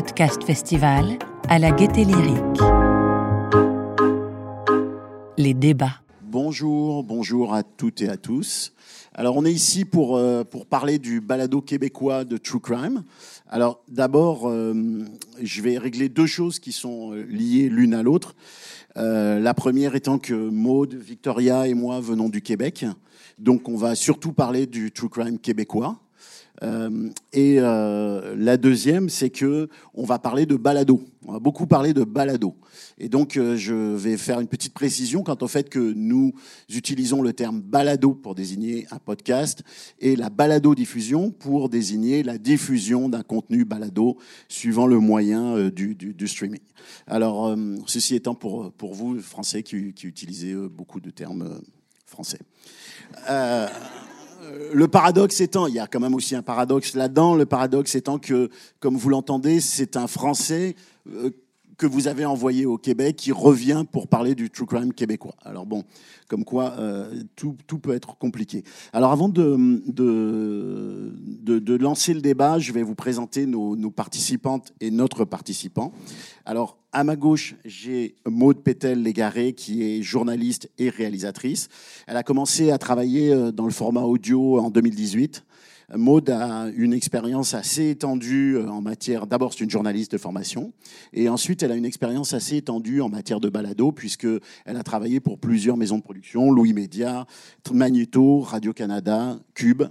Podcast Festival à la Gaieté Lyrique. Les débats. Bonjour, bonjour à toutes et à tous. Alors on est ici pour, euh, pour parler du balado québécois de True Crime. Alors d'abord, euh, je vais régler deux choses qui sont euh, liées l'une à l'autre. la première étant que Maude, Victoria et moi venons du Québec. Donc on va surtout parler du True Crime québécois. Euh, et euh, la deuxième, c'est que on va parler de balado. On va beaucoup parler de balado. Et donc, euh, je vais faire une petite précision quant au fait que nous utilisons le terme balado pour désigner un podcast et la balado-diffusion pour désigner la diffusion d'un contenu balado suivant le moyen du, streaming. Alors, ceci étant pour, pour vous, Français, qui, qui utilisez beaucoup de termes français. Le paradoxe étant, il y a quand même aussi un paradoxe là-dedans, le paradoxe étant que, comme vous l'entendez, c'est un Français euh, que vous avez envoyé au Québec qui revient pour parler du true crime québécois. Alors bon, comme quoi euh, tout, tout, peut être compliqué. Alors avant de, de, de, lancer le débat, je vais vous présenter nos, participantes et notre participant. Alors à ma gauche, j'ai Maude Pétel-Légaré, qui est journaliste et réalisatrice. Elle a commencé à travailler euh, dans le format audio en 2018. Maud a une expérience assez étendue euh, en matière. D'abord, c'est une journaliste de formation, et ensuite, elle a une expérience assez étendue en matière de balado, puisque elle a travaillé pour plusieurs maisons de production, Louis Média, Magneto, Radio Canada, Cube.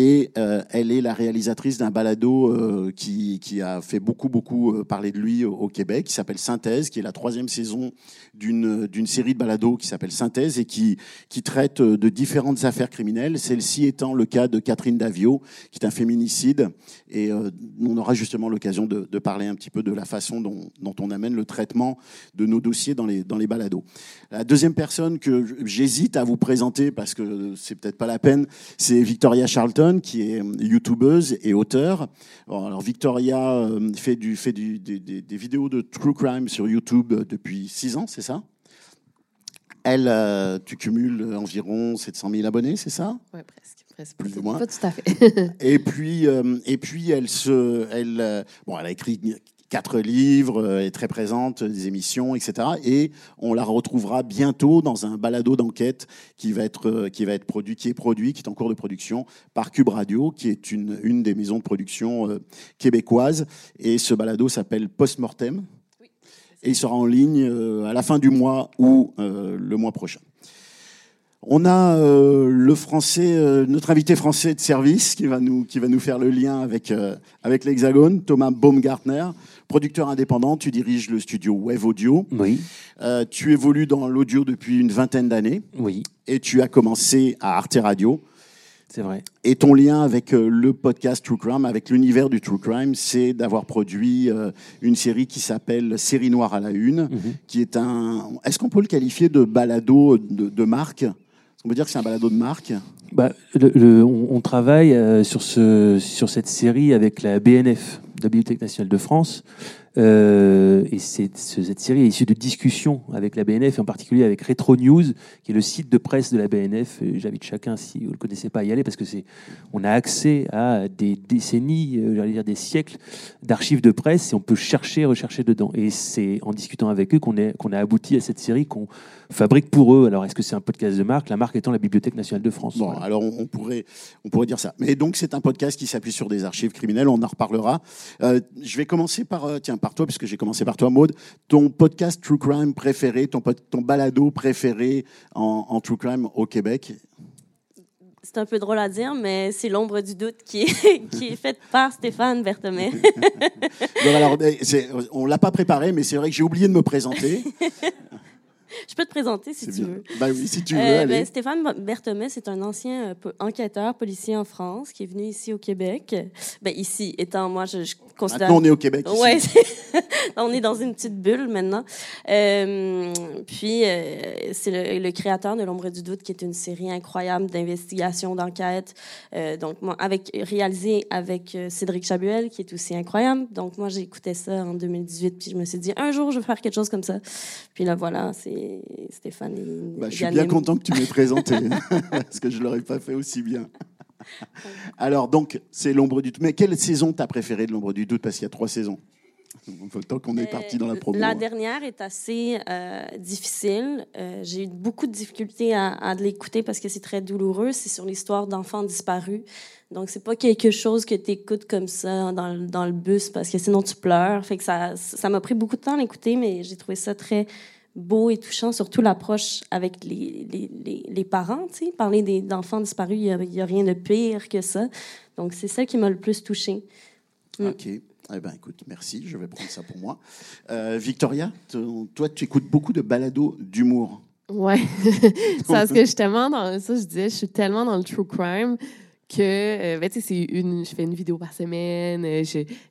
Et euh, elle est la réalisatrice d'un balado euh, qui, a fait beaucoup, beaucoup euh, parler de lui au, Québec, qui s'appelle Synthèse, qui est la troisième saison d'une, série de balados qui s'appelle Synthèse et qui, traite de différentes affaires criminelles. Celle-ci étant le cas de Catherine Davio, qui est un féminicide. Et on aura justement l'occasion de, parler un petit peu de la façon dont, dont, on amène le traitement de nos dossiers dans les, dans les balados. La deuxième personne que j'hésite à vous présenter, parce que c'est peut-être pas la peine, c'est Victoria Charlton qui est euh, youtubeuse et auteur. alors Victoria euh, fait, du, fait du, des, vidéos de true crime sur YouTube depuis six ans, c'est ça? Elle, euh, tu cumules environ 700 000 abonnés, c'est ça? Oui, presque. presque. Plus ou moins. Pas tout à fait. et puis, et puis elle se, elle, bon, elle a écrit quatre livres, euh, est très présente, des émissions, etc. Et on la retrouvera bientôt dans un balado d'enquête qui va être euh, qui va être produit, qui est produit, qui est en cours de production par Cube Radio, qui est une une des maisons de production euh, québécoises. Et ce balado s'appelle Postmortem. Et il sera en ligne à la fin du mois ou le mois prochain. On a le français, notre invité français de service qui va nous qui va nous faire le lien avec avec l'Hexagone, Thomas Baumgartner producteur indépendant, tu diriges le studio Wave Audio. Oui. Euh, tu évolues dans l'audio depuis une vingtaine d'années. Oui. Et tu as commencé à Arte Radio. C'est vrai. Et ton lien avec euh, le podcast True Crime, avec l'univers du True Crime, c'est d'avoir produit euh, une série qui s'appelle Série Noire à la Une, mhm. qui est un. Est-ce qu'on peut le qualifier de balado de, marque? On peut dire que c'est un balado de marque? Bah, on, travaille sur, ce, sur cette série avec la BNF, la Bibliothèque nationale de France. Euh, et cette série est issue de discussions avec la BNF, et en particulier avec Retro News, qui est le site de presse de la BNF. J'invite chacun, si vous ne le connaissez pas, à y aller, parce que c'est, on a accès à des décennies, euh, j'allais dire des siècles d'archives de presse, et on peut chercher, rechercher dedans. Et c'est en discutant avec eux qu'on, est, qu'on a abouti à cette série qu'on fabrique pour eux. Alors, est-ce que c'est un podcast de marque? La marque étant la Bibliothèque nationale de France. Alors on, pourrait, on pourrait dire ça. Mais donc, c'est un podcast qui s'appuie sur des archives criminelles, on en reparlera. Euh, je vais commencer par, euh, tiens, par toi, puisque j'ai commencé par toi, Maude. Ton podcast True Crime préféré, ton, ton balado préféré en, True Crime au Québec? C'est un peu drôle à dire, mais c'est l'ombre du doute qui est, qui est faite par Stéphane Berthomé. alors, on l'a pas préparé, mais c'est vrai que j'ai oublié de me présenter. Je peux te présenter si tu veux. Ben oui, si tu veux. Euh, ben, Stéphane Berthomé, c'est un ancien euh, enquêteur policier en France qui est venu ici au Québec. Ben, ici, étant moi, je, je considère. Maintenant, on est au Québec. Oui, on est dans une petite bulle maintenant. Euh, puis, euh, c'est le, le, créateur de L'ombre du doute, qui est une série incroyable d'investigation, d'enquête. Euh, donc, moi, avec, réalisé avec euh, Cédric Chabuel, qui est aussi incroyable. Donc, moi, j'ai écouté ça en 2018, puis je me suis dit, un jour, je vais faire quelque chose comme ça. Puis là, voilà, c'est Stéphane. Bah, je suis bien content que tu m'aies présenté, parce que je ne l'aurais pas fait aussi bien. Alors, donc, c'est l'ombre du doute. Mais quelle saison t'as préférée de l'ombre du doute? Parce qu'il y a trois saisons. Tant qu'on est parti dans la promo. La dernière est assez euh, difficile. Euh, j'ai eu beaucoup de difficultés à, à l'écouter parce que c'est très douloureux. C'est sur l'histoire d'enfants disparus. Donc, c'est pas quelque chose que tu écoutes comme ça dans, le- dans le bus parce que sinon tu pleures. Fait que ça ça m'a pris beaucoup de temps à l'écouter, mais j'ai trouvé ça très beau et touchant, surtout l'approche avec les, les, les, les parents. Tu sais, parler des- d'enfants disparus, il y a, rien de pire que ça. Donc, c'est ça qui m'a le plus touchée. Mm. Ok. Eh ben, écoute, merci. Je vais prendre ça pour moi. Euh, Victoria, toi, tu écoutes beaucoup de balados d'humour. Ouais. c'est parce que je suis tellement dans ça, je disais, je suis tellement dans le true crime que, euh, ben, tu sais, c'est une, je fais une vidéo par semaine, euh,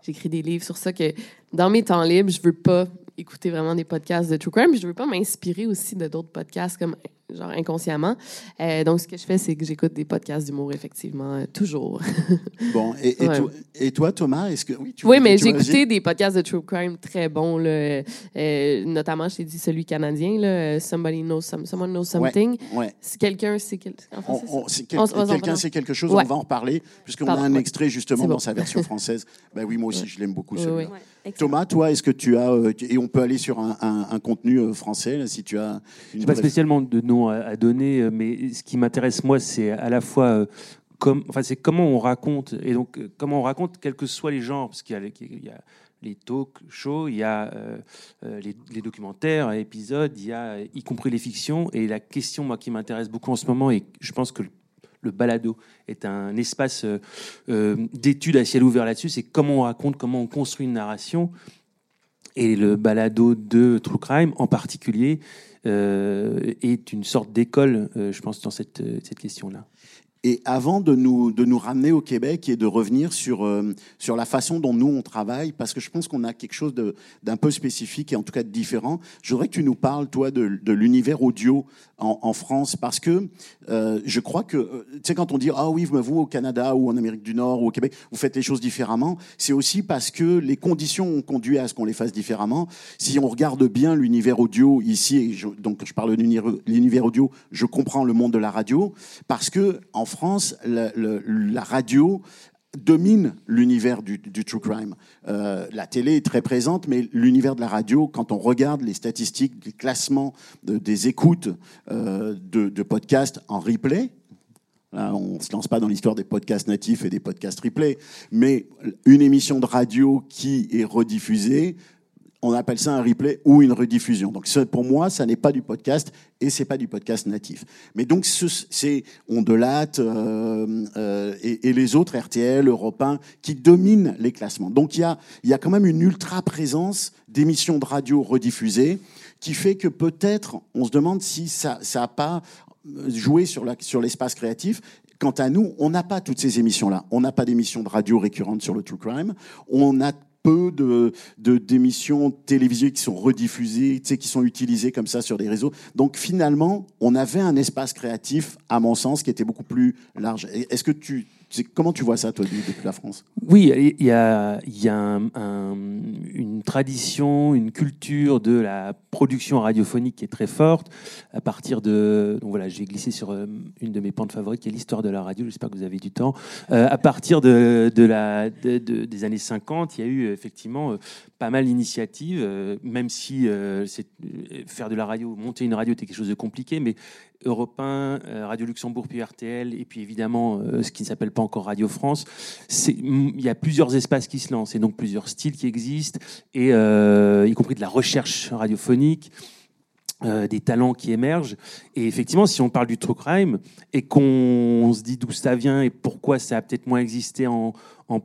j'écris des livres sur ça, que dans mes temps libres, je veux pas écouter vraiment des podcasts de true crime, je veux pas m'inspirer aussi de d'autres podcasts comme genre inconsciemment. Euh, donc, ce que je fais, c'est que j'écoute des podcasts d'humour, effectivement, euh, toujours. Bon, et, et Ouais. toi, et toi, Thomas, est-ce que oui, tu Oui, mais j'ai écouté des podcasts de true crime très bons, là. Euh, notamment, je t'ai dit celui canadien, là, Somebody Knows Some- Someone Knows Ouais. Something. Ouais. Si quelqu'un sait quel... quelqu'un sait quelque chose, Ouais. on va en reparler, puisqu'on a un ouais. extrait justement bon. dans sa version française. ben oui, moi aussi, Ouais. je l'aime beaucoup celui-là. Ouais. Thomas, toi, est-ce que tu as euh, et on peut aller sur un, un- un contenu euh, français là, si tu as une Je n'ai pas spécialement de nom à, donner, euh, mais ce qui m'intéresse moi, c'est à la fois euh, comme, enfin, c'est comment on raconte et donc euh, comment on raconte, quels que soient les genres, parce qu'il y a, les- talk shows, il y a les, documentaires, épisodes, il y a y compris les fictions. Et la question, moi, qui m'intéresse beaucoup en ce moment, et je pense que le, balado est un espace euh, d'études à ciel ouvert là-dessus, c'est comment on raconte, comment on construit une narration. Et le balado de True Crime, en particulier, est une sorte d'école, euh, je pense, dans cette, euh, cette question-là. Et avant de nous, de nous ramener au Québec et de revenir sur, euh, sur la façon dont nous, on travaille, parce que je pense qu'on a quelque chose d'un peu spécifique et en tout cas de différent, je voudrais que tu nous parles, toi, de, de l'univers audio en, France, parce que euh, je crois que, euh, tu sais, quand on dit, ah oui, vous, au Canada ou en Amérique du Nord ou au Québec, vous faites les choses différemment, c'est aussi parce que les conditions ont conduit à ce qu'on les fasse différemment. Si on regarde bien l'univers audio ici, et je- donc je parle de l'univers audio, je comprends le monde de la radio, parce que en France, la radio domine l'univers du, true crime. Euh, la télé est très présente, mais l'univers de la radio, quand on regarde les statistiques, les classements de- des écoutes euh, de, podcasts en replay, Là, on ne se lance pas dans l'histoire des podcasts natifs et des podcasts replay, mais une émission de radio qui est rediffusée, on appelle ça un replay ou une rediffusion. Donc pour moi, ça n'est pas du podcast et c'est pas du podcast natif. Mais donc ce- c'est Ondelat euh, euh, et, les autres RTL, Europe 1 qui dominent les classements. Donc il y a, y a quand même une ultra présence d'émissions de radio rediffusées qui fait que peut-être on se demande si ça ça pas joué sur l'espace créatif. Quant à nous, on n'a pas toutes ces émissions-là. On n'a pas d'émissions de radio récurrentes sur le true crime. On a peu de de- d'émissions télévisées qui sont rediffusées, tu sais, qui sont utilisées comme ça sur des réseaux. Donc finalement, on avait un espace créatif, à mon sens, qui était beaucoup plus large. Est-ce que tu, comment tu vois ça, toi, depuis la France? Oui, il y a, une tradition, une culture de la production radiophonique qui est très forte. À partir de, donc voilà, j'ai glissé sur euh, une de mes pentes favorites, qui est l'histoire de la radio. J'espère que vous avez du temps. Euh, à partir des années 50, il y a eu effectivement euh, pas mal d'initiatives, même si faire de la radio, monter une radio, était quelque chose de compliqué, mais Europe 1, euh, Radio Luxembourg, puis RTL, et puis évidemment euh, ce qui ne s'appelle pas encore Radio France. C'est- Il y a plusieurs espaces qui se lancent, et donc plusieurs styles qui existent, et euh, y compris de la recherche radiophonique. Euh, des talents qui émergent. Et effectivement, si on parle du true crime et qu'on se dit d'où ça vient et pourquoi ça a peut-être moins existé en,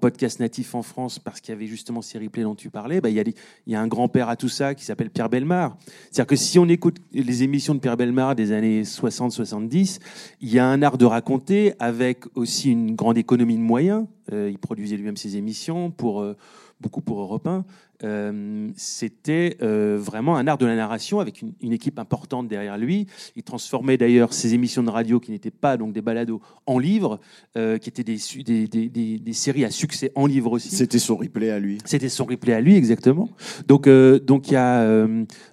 podcast natif en France parce qu'il y avait justement ces replays dont tu parlais, bah, il, y a des- il y a un grand-père à tout ça qui s'appelle Pierre Belmar. C'est-à-dire que si on écoute les émissions de Pierre Belmar des années 60-70, il y a un art de raconter avec aussi une grande économie de moyens. Euh, il produisait lui-même ses émissions pour euh, beaucoup pour Europe 1. Euh, C'était euh, vraiment un art de la narration avec une, une équipe importante derrière lui. Il transformait d'ailleurs ses émissions de radio qui n'étaient pas donc des balados en livres, euh, qui étaient des, su- des, des- des- des séries à succès en livre aussi. C'était son replay à lui. C'était son replay à lui, exactement. Donc, donc il y a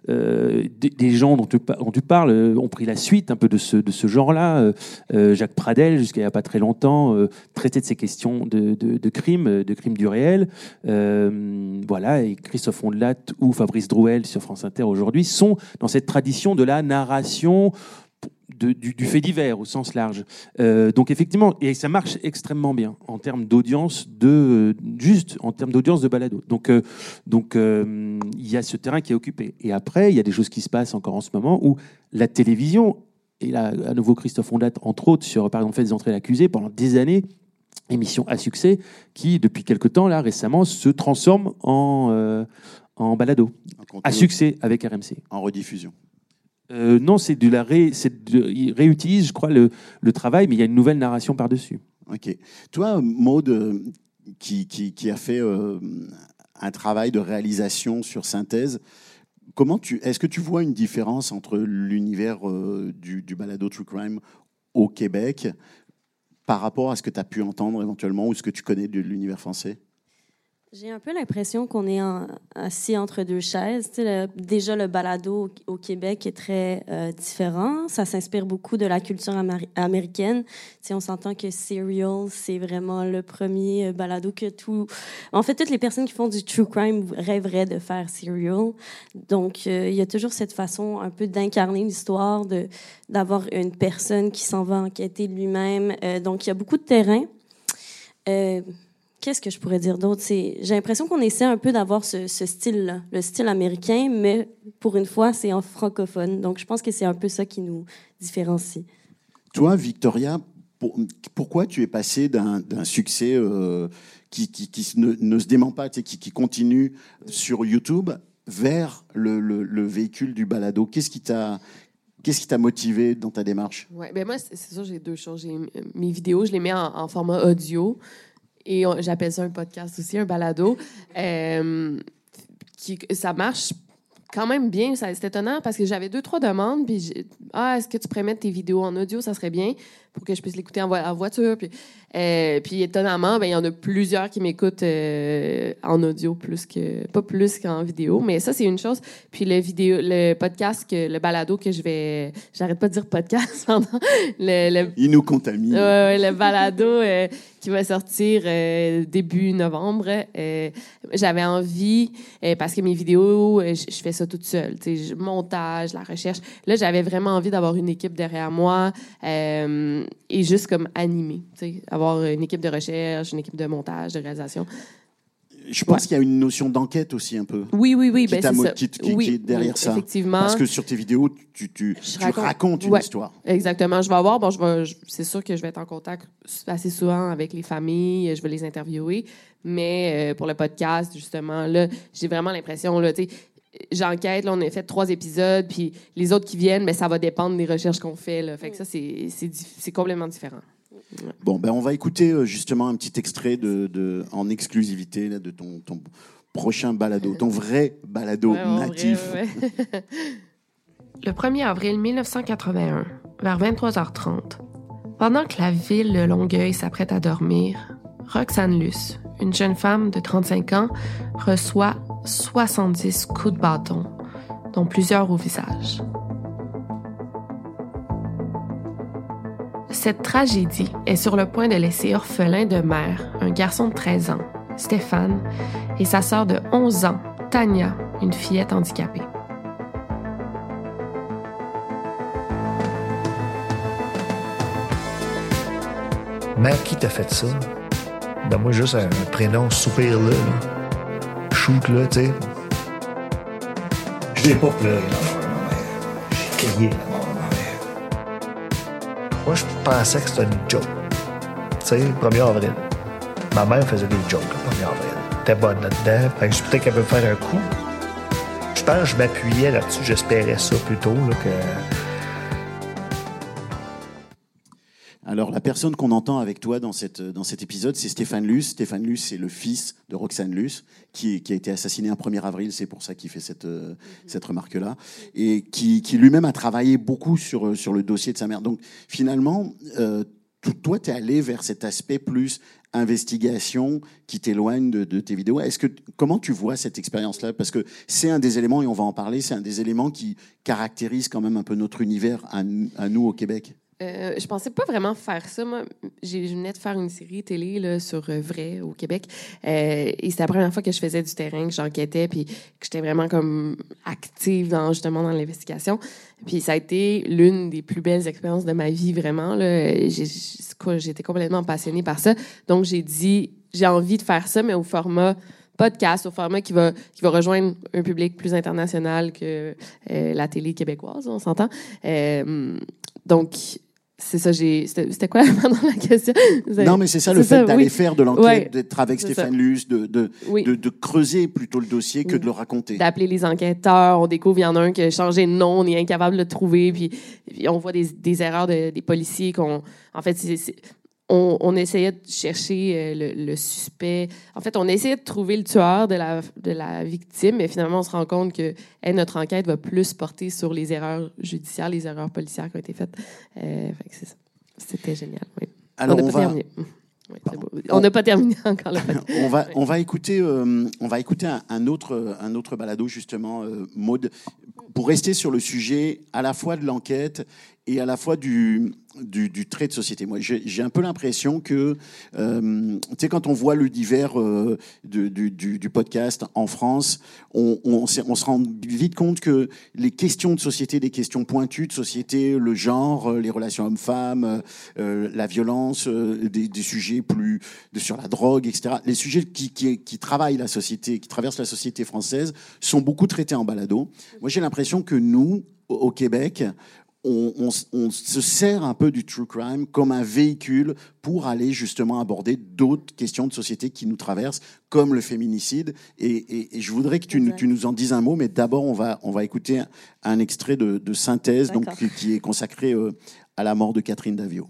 des, gens dont tu, dont tu parles ont pris la suite un peu de ce, de ce genre-là. Jacques Pradel, jusqu'à il n'y a pas très longtemps, traitait de ces questions de, de, de crimes, de crimes du réel. Voilà, et Christophe Ondelat ou Fabrice Drouel sur France Inter aujourd'hui sont dans cette tradition de la narration du fait divers au sens large. Euh, donc effectivement, et ça marche extrêmement bien en termes d'audience de juste en termes d'audience de balado. Donc euh, donc euh, il y a ce terrain qui est occupé. Et après, il y a des choses qui se passent encore en ce moment où la télévision et là à nouveau Christophe Ondat entre autres sur par exemple fait des entrées l'accusé pendant des années émission à succès qui depuis quelque temps là récemment se transforme en euh, en balado à succès avec RMC. En rediffusion. Euh, non, c'est de la ré, c'est de- il réutilise, je crois, le, le travail, mais il y a une nouvelle narration par-dessus. Ok. Toi, Maude, qui, qui, qui a fait euh, un travail de réalisation sur synthèse, comment tu, est-ce que tu vois une différence entre l'univers du, du balado True Crime au Québec par rapport à ce que tu as pu entendre éventuellement ou ce que tu connais de l'univers français? J'ai un peu l'impression qu'on est assis entre deux chaises. Le- déjà, le balado au, Québec est très euh, différent. Ça s'inspire beaucoup de la culture américaine. Tu sais, on s'entend que Serial, c'est vraiment le premier euh, balado que tout... En fait, toutes les personnes qui font du true crime rêveraient de faire Serial. Donc, euh, il y a toujours cette façon un peu d'incarner l'histoire, d'avoir une personne qui s'en va enquêter lui-même. Donc, il y a beaucoup de terrain. Qu'est-ce que je pourrais dire d'autre? C'est, j'ai l'impression qu'on essaie un peu d'avoir ce, ce style-là, le style américain, mais pour une fois, c'est en francophone. Donc, je pense que c'est un peu ça qui nous différencie. Toi, Victoria, pour- pourquoi tu es passé d'un succès euh, qui, qui, qui ne, ne se dément pas, qui, qui continue sur YouTube, vers le, le- le véhicule du balado? Qu'est-ce qui t'a qu'est-ce qui t'a motivé dans ta démarche? Ouais, ben moi, c'est ça, j'ai deux choses. Mes vidéos, je les mets en, en format audio et j'appelle ça un podcast aussi, un balado. Euh, qui, ça marche quand même bien. C'est étonnant parce que j'avais deux, trois demandes. Puis, ah, est-ce que tu pourrais mettre tes vidéos en audio? Ça serait bien pour que je puisse l'écouter en, vo- en voiture. Puis, euh, puis étonnamment, ben, il y en a plusieurs qui m'écoutent euh, en audio plus que, pas plus qu'en vidéo. Mais ça, c'est une chose. Puis le vidéo, le podcast, que, le balado que je vais, j'arrête pas de dire podcast pendant le, le Il nous contamine. Ouais, le balado euh, qui va sortir euh, début novembre. euh, J'avais envie, euh, parce que mes vidéos, euh, je fais ça toute seule. tu sais, je- Montage, la recherche. Là, j'avais vraiment envie d'avoir une équipe derrière moi euh, et juste comme animer. tu sais, Avoir une équipe de recherche, une équipe de montage, de réalisation. Je pense qu'il y a une notion d'enquête aussi un peu. Oui, oui, oui. Qui ben, mo- ça. qui- qui- Oui, qui est derrière oui, ça. Effectivement. Parce que sur tes vidéos, tu, tu, Je tu raconte- racontes une Ouais. histoire. Exactement. Je vais avoir, bon, je vais, c'est sûr que je vais être en contact assez souvent avec les familles, je vais les interviewer, mais euh, pour le podcast, justement, là, j'ai vraiment l'impression, là, tu sais, j'enquête, là, on a fait trois épisodes, puis les autres qui viennent, mais ça va dépendre des recherches qu'on fait, là. Fait que ça, c'est, c'est, complètement différent. Bon, ben on va écouter euh, justement un petit extrait de, de- en exclusivité là, de ton, ton prochain balado, ton vrai balado Ouais, en vrai, natif. ouais. Le 1er avril 1981, vers 23h30, pendant que la ville de Longueuil s'apprête à dormir, Roxane Luce, une jeune femme de 35 ans, reçoit 70 coups de bâton, dont plusieurs au visage. Cette tragédie est sur le point de laisser orphelin de mère un garçon de 13 ans, Stéphane, et sa sœur de 11 ans, Tania, une fillette handicapée. Mère, qui t'a fait ça? Ben moi, juste un prénom soupir là. là. Shoot là, tu sais. Je pas pleuré. J'ai crié, là. Moi, je pensais que c'était une joke. Tu sais, 1er avril. Ma mère faisait des jokes le 1er avril. Était bonne là-dedans. Fait que je peut-être qu'elle veut faire un coup. Je pense que je m'appuyais là-dessus. J'espérais ça plutôt, là, que... Alors, la personne qu'on entend avec toi dans, cette, dans cet épisode, c'est Stéphane Luce. Stéphane Luce, c'est le fils de Roxane Luce, qui, qui a été assassiné un 1er avril. C'est pour ça qu'il fait cette, euh, cette remarque-là. Et qui, qui lui-même a travaillé beaucoup sur, sur le dossier de sa mère. Donc, finalement, euh, toi, tu es allé vers cet aspect plus investigation qui t'éloigne de, tes vidéos. Est-ce que comment tu vois cette expérience-là? Parce que c'est un des éléments, et on va en parler, c'est un des éléments qui caractérise quand même un peu notre univers à, nous au Québec. Euh, je pensais pas vraiment faire ça. Moi, je venais de faire une série télé là, sur euh, Vrai au Québec. Euh, et c'était la première fois que je faisais du terrain, que j'enquêtais, puis que j'étais vraiment comme active dans, justement dans l'investigation. Puis ça a été l'une des plus belles expériences de ma vie, vraiment. J'étais complètement passionnée par ça. Donc, j'ai dit, j'ai envie de faire ça, mais au format podcast, au format qui va, qui va rejoindre un public plus international que euh, la télé québécoise, on s'entend. Euh, donc, c'est ça, j'ai. C'était quoi dans la question? Non, mais c'est ça le fait d'aller faire de l'enquête, d'être avec Stéphane Luce, de, de, de, creuser plutôt le dossier que de le raconter. D'appeler les enquêteurs. On découvre, il y en a un qui a changé de nom, on est incapable de le trouver, puis, puis on voit des, des erreurs de, des policiers qu'on. En fait, c'est on, essayait de chercher euh, le, suspect. En fait, on essayait de trouver le tueur de la, de la victime, mais finalement, on se rend compte que notre enquête va plus porter sur les erreurs judiciaires, les erreurs policières qui ont été faites. Euh, C'était génial, oui. Alors, on, va... on n'a pas terminé encore on va on va écouter euh, on va écouter un, autre un autre balado justement mode pour rester sur le sujet à la fois de l'enquête et à la fois du trait de société. Moi, j'ai un peu l'impression que, euh, tu sais, quand on voit le divers euh, du, podcast en France, on, se rend vite compte que les questions de société, des questions pointues de société, le genre, euh, les relations hommes-femmes, la violence, des, sujets plus sur la drogue, etc. Les sujets qui travaillent la société, qui traversent la société française, sont beaucoup traités en balado. Moi, j'ai l'impression que nous, au Québec, on, se sert un peu du true crime comme un véhicule pour aller justement aborder d'autres questions de société qui nous traversent, comme le féminicide. Et, je voudrais que tu, nous en dises un mot, mais d'abord, on va, on va écouter un, extrait de, synthèse donc, qui, est consacré euh, à la mort de Catherine Davio.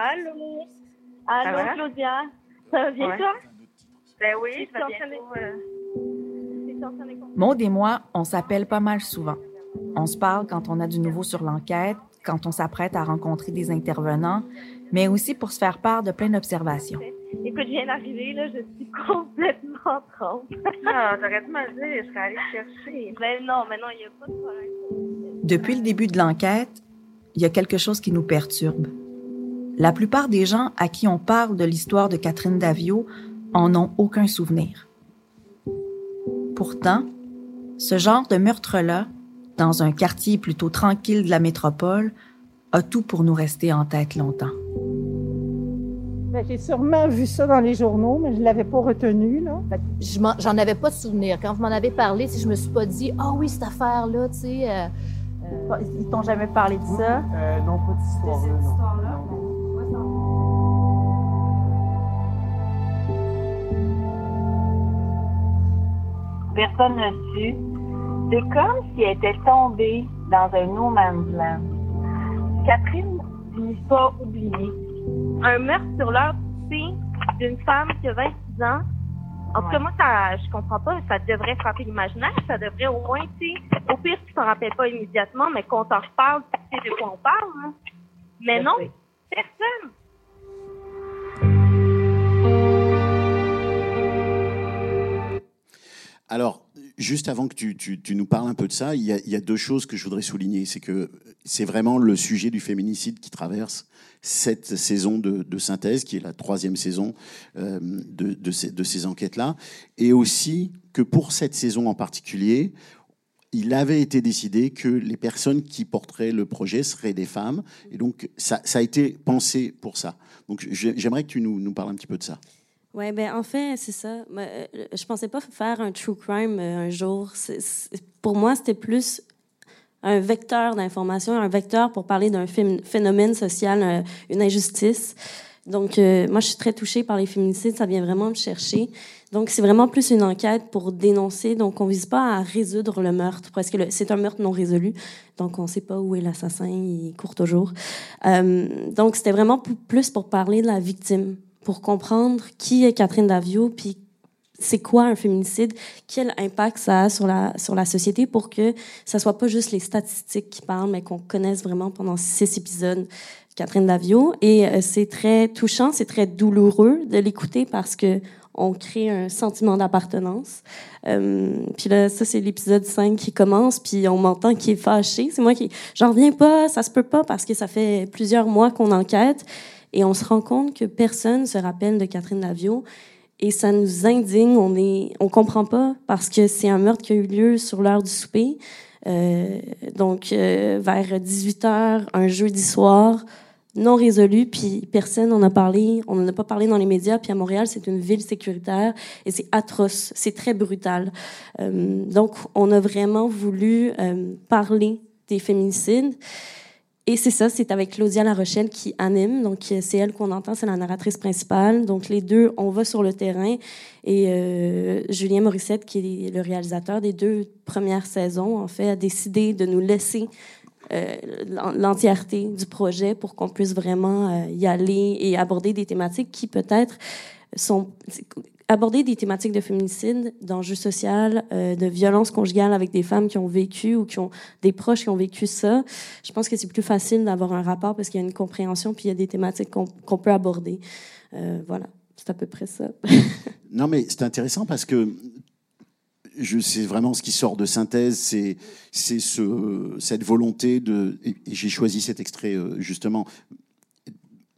Allô Allô, Claudia Ça va bien, toi Ben oui, je vais bien. Maud et moi, on s'appelle pas mal souvent. On se parle quand on a du nouveau sur l'enquête, quand on s'apprête à rencontrer des intervenants, mais aussi pour se faire part de plein d'observations. Écoute, je viens d'arriver, là, je suis complètement trompe. ah, t'aurais dû me dire, je serais allée chercher. Ben non, mais non, il n'y a pas de problème. Depuis le début de l'enquête, il y a quelque chose qui nous perturbe. La plupart des gens à qui on parle de l'histoire de Catherine Davio en ont aucun souvenir. Pourtant, ce genre de meurtre-là, dans un quartier plutôt tranquille de la métropole, a tout pour nous rester en tête longtemps. Ben, j'ai sûrement vu ça dans les journaux, mais je ne l'avais pas retenu. Là. J'en avais pas de souvenir. Quand vous m'en avez parlé, si je me suis pas dit Ah oui, cette affaire-là, tu sais. Euh, euh, Ils t'ont jamais parlé de ça? Euh, non, pas d'histoire-là. Personne ne su. C'est comme si elle était tombée dans un no man's land. Catherine n'est pas oubliée. Un meurtre sur l'heure d'une femme qui a 26 ans. En tout cas, moi, ça, je comprends pas. Ça devrait frapper l'imaginaire. Ça devrait au moins, tu au pire, tu t'en rappelles pas immédiatement, mais qu'on t'en reparle, tu sais de quoi on parle. Hein. Mais non, personne. Alors, juste avant que tu, nous parles un peu de ça, il y, a, deux choses que je voudrais souligner. C'est que c'est vraiment le sujet du féminicide qui traverse cette saison de, synthèse, qui est la troisième saison euh, de, ces, enquêtes-là. Et aussi que pour cette saison en particulier, il avait été décidé que les personnes qui porteraient le projet seraient des femmes. Et donc, ça, a été pensé pour ça. Donc, j'aimerais que tu nous parles un petit peu de ça. Oui, ben en fait, c'est ça. Euh, je pensais pas faire un true crime euh, un jour. pour moi, c'était plus un vecteur d'information, un vecteur pour parler d'un phénomène social, euh, une injustice. Donc, moi, je suis très touchée par les féminicides. Ça vient vraiment me chercher. Donc, c'est vraiment plus une enquête pour dénoncer. Donc, on vise pas à résoudre le meurtre, parce que c'est un meurtre non résolu. Donc, on sait pas où est l'assassin. Il court toujours. donc, c'était vraiment plus pour parler de la victime pour comprendre qui est Catherine Davio, puis c'est quoi un féminicide, quel impact ça a sur la, sur la société pour que ça soit pas juste les statistiques qui parlent, mais qu'on connaisse vraiment pendant six épisodes Catherine Davio. Et euh, c'est très touchant, c'est très douloureux de l'écouter parce que on crée un sentiment d'appartenance. Euh, puis là, ça, c'est l'épisode 5 qui commence, puis on m'entend qui est fâché. C'est moi qui... J'en reviens pas, ça se peut pas, parce que ça fait plusieurs mois qu'on enquête, et on se rend compte que personne se rappelle de Catherine Lavio, et ça nous indigne, on est... On comprend pas, parce que c'est un meurtre qui a eu lieu sur l'heure du souper, euh, donc euh, vers 18 h un jeudi soir, non résolu, puis personne n'en a parlé. On n'en a pas parlé dans les médias. Puis à Montréal, c'est une ville sécuritaire et c'est atroce, c'est très brutal. Euh, donc, on a vraiment voulu parler des féminicides. Et c'est ça, c'est avec Claudia La Rochelle qui anime. Donc, c'est elle qu'on entend, c'est la narratrice principale. Donc, les deux, on va sur le terrain. Et euh, Julien Morissette, qui est le réalisateur des deux premières saisons, en fait, a décidé de nous laisser euh, l'entièreté du projet pour qu'on puisse vraiment euh, y aller et aborder des thématiques qui peut-être sont aborder des thématiques de féminicide, d'enjeux sociaux, euh, de violence conjugale avec des femmes qui ont vécu ou qui ont des proches qui ont vécu ça. Je pense que c'est plus facile d'avoir un rapport parce qu'il y a une compréhension puis il y a des thématiques qu'on peut aborder. voilà, c'est à peu près ça. non, mais c'est intéressant parce que c'est vraiment ce qui sort de synthèse, c'est ce, cette volonté de. Et, j'ai choisi cet extrait euh, justement,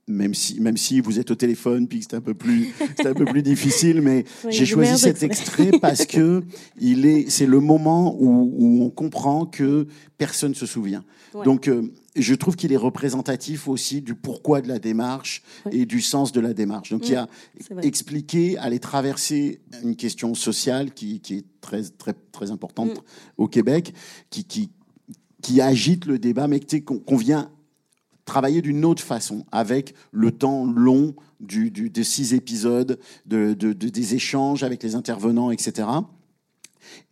même si, même si vous êtes au téléphone, puis c'est un peu plus, c'est un peu plus difficile, mais j'ai choisi cet extrait parce que il est, c'est le moment où, où, on comprend que personne se souvient. Donc, euh, je trouve qu'il est représentatif aussi du pourquoi de la démarche et du sens de la démarche. Donc, il a expliqué, aller traverser une question sociale qui, qui est très, très, très importante mm. au Québec, qui, qui, qui agite le débat, mais qu'on vient travailler d'une autre façon, avec le temps long du, des six épisodes, de, de, des échanges avec les intervenants, etc.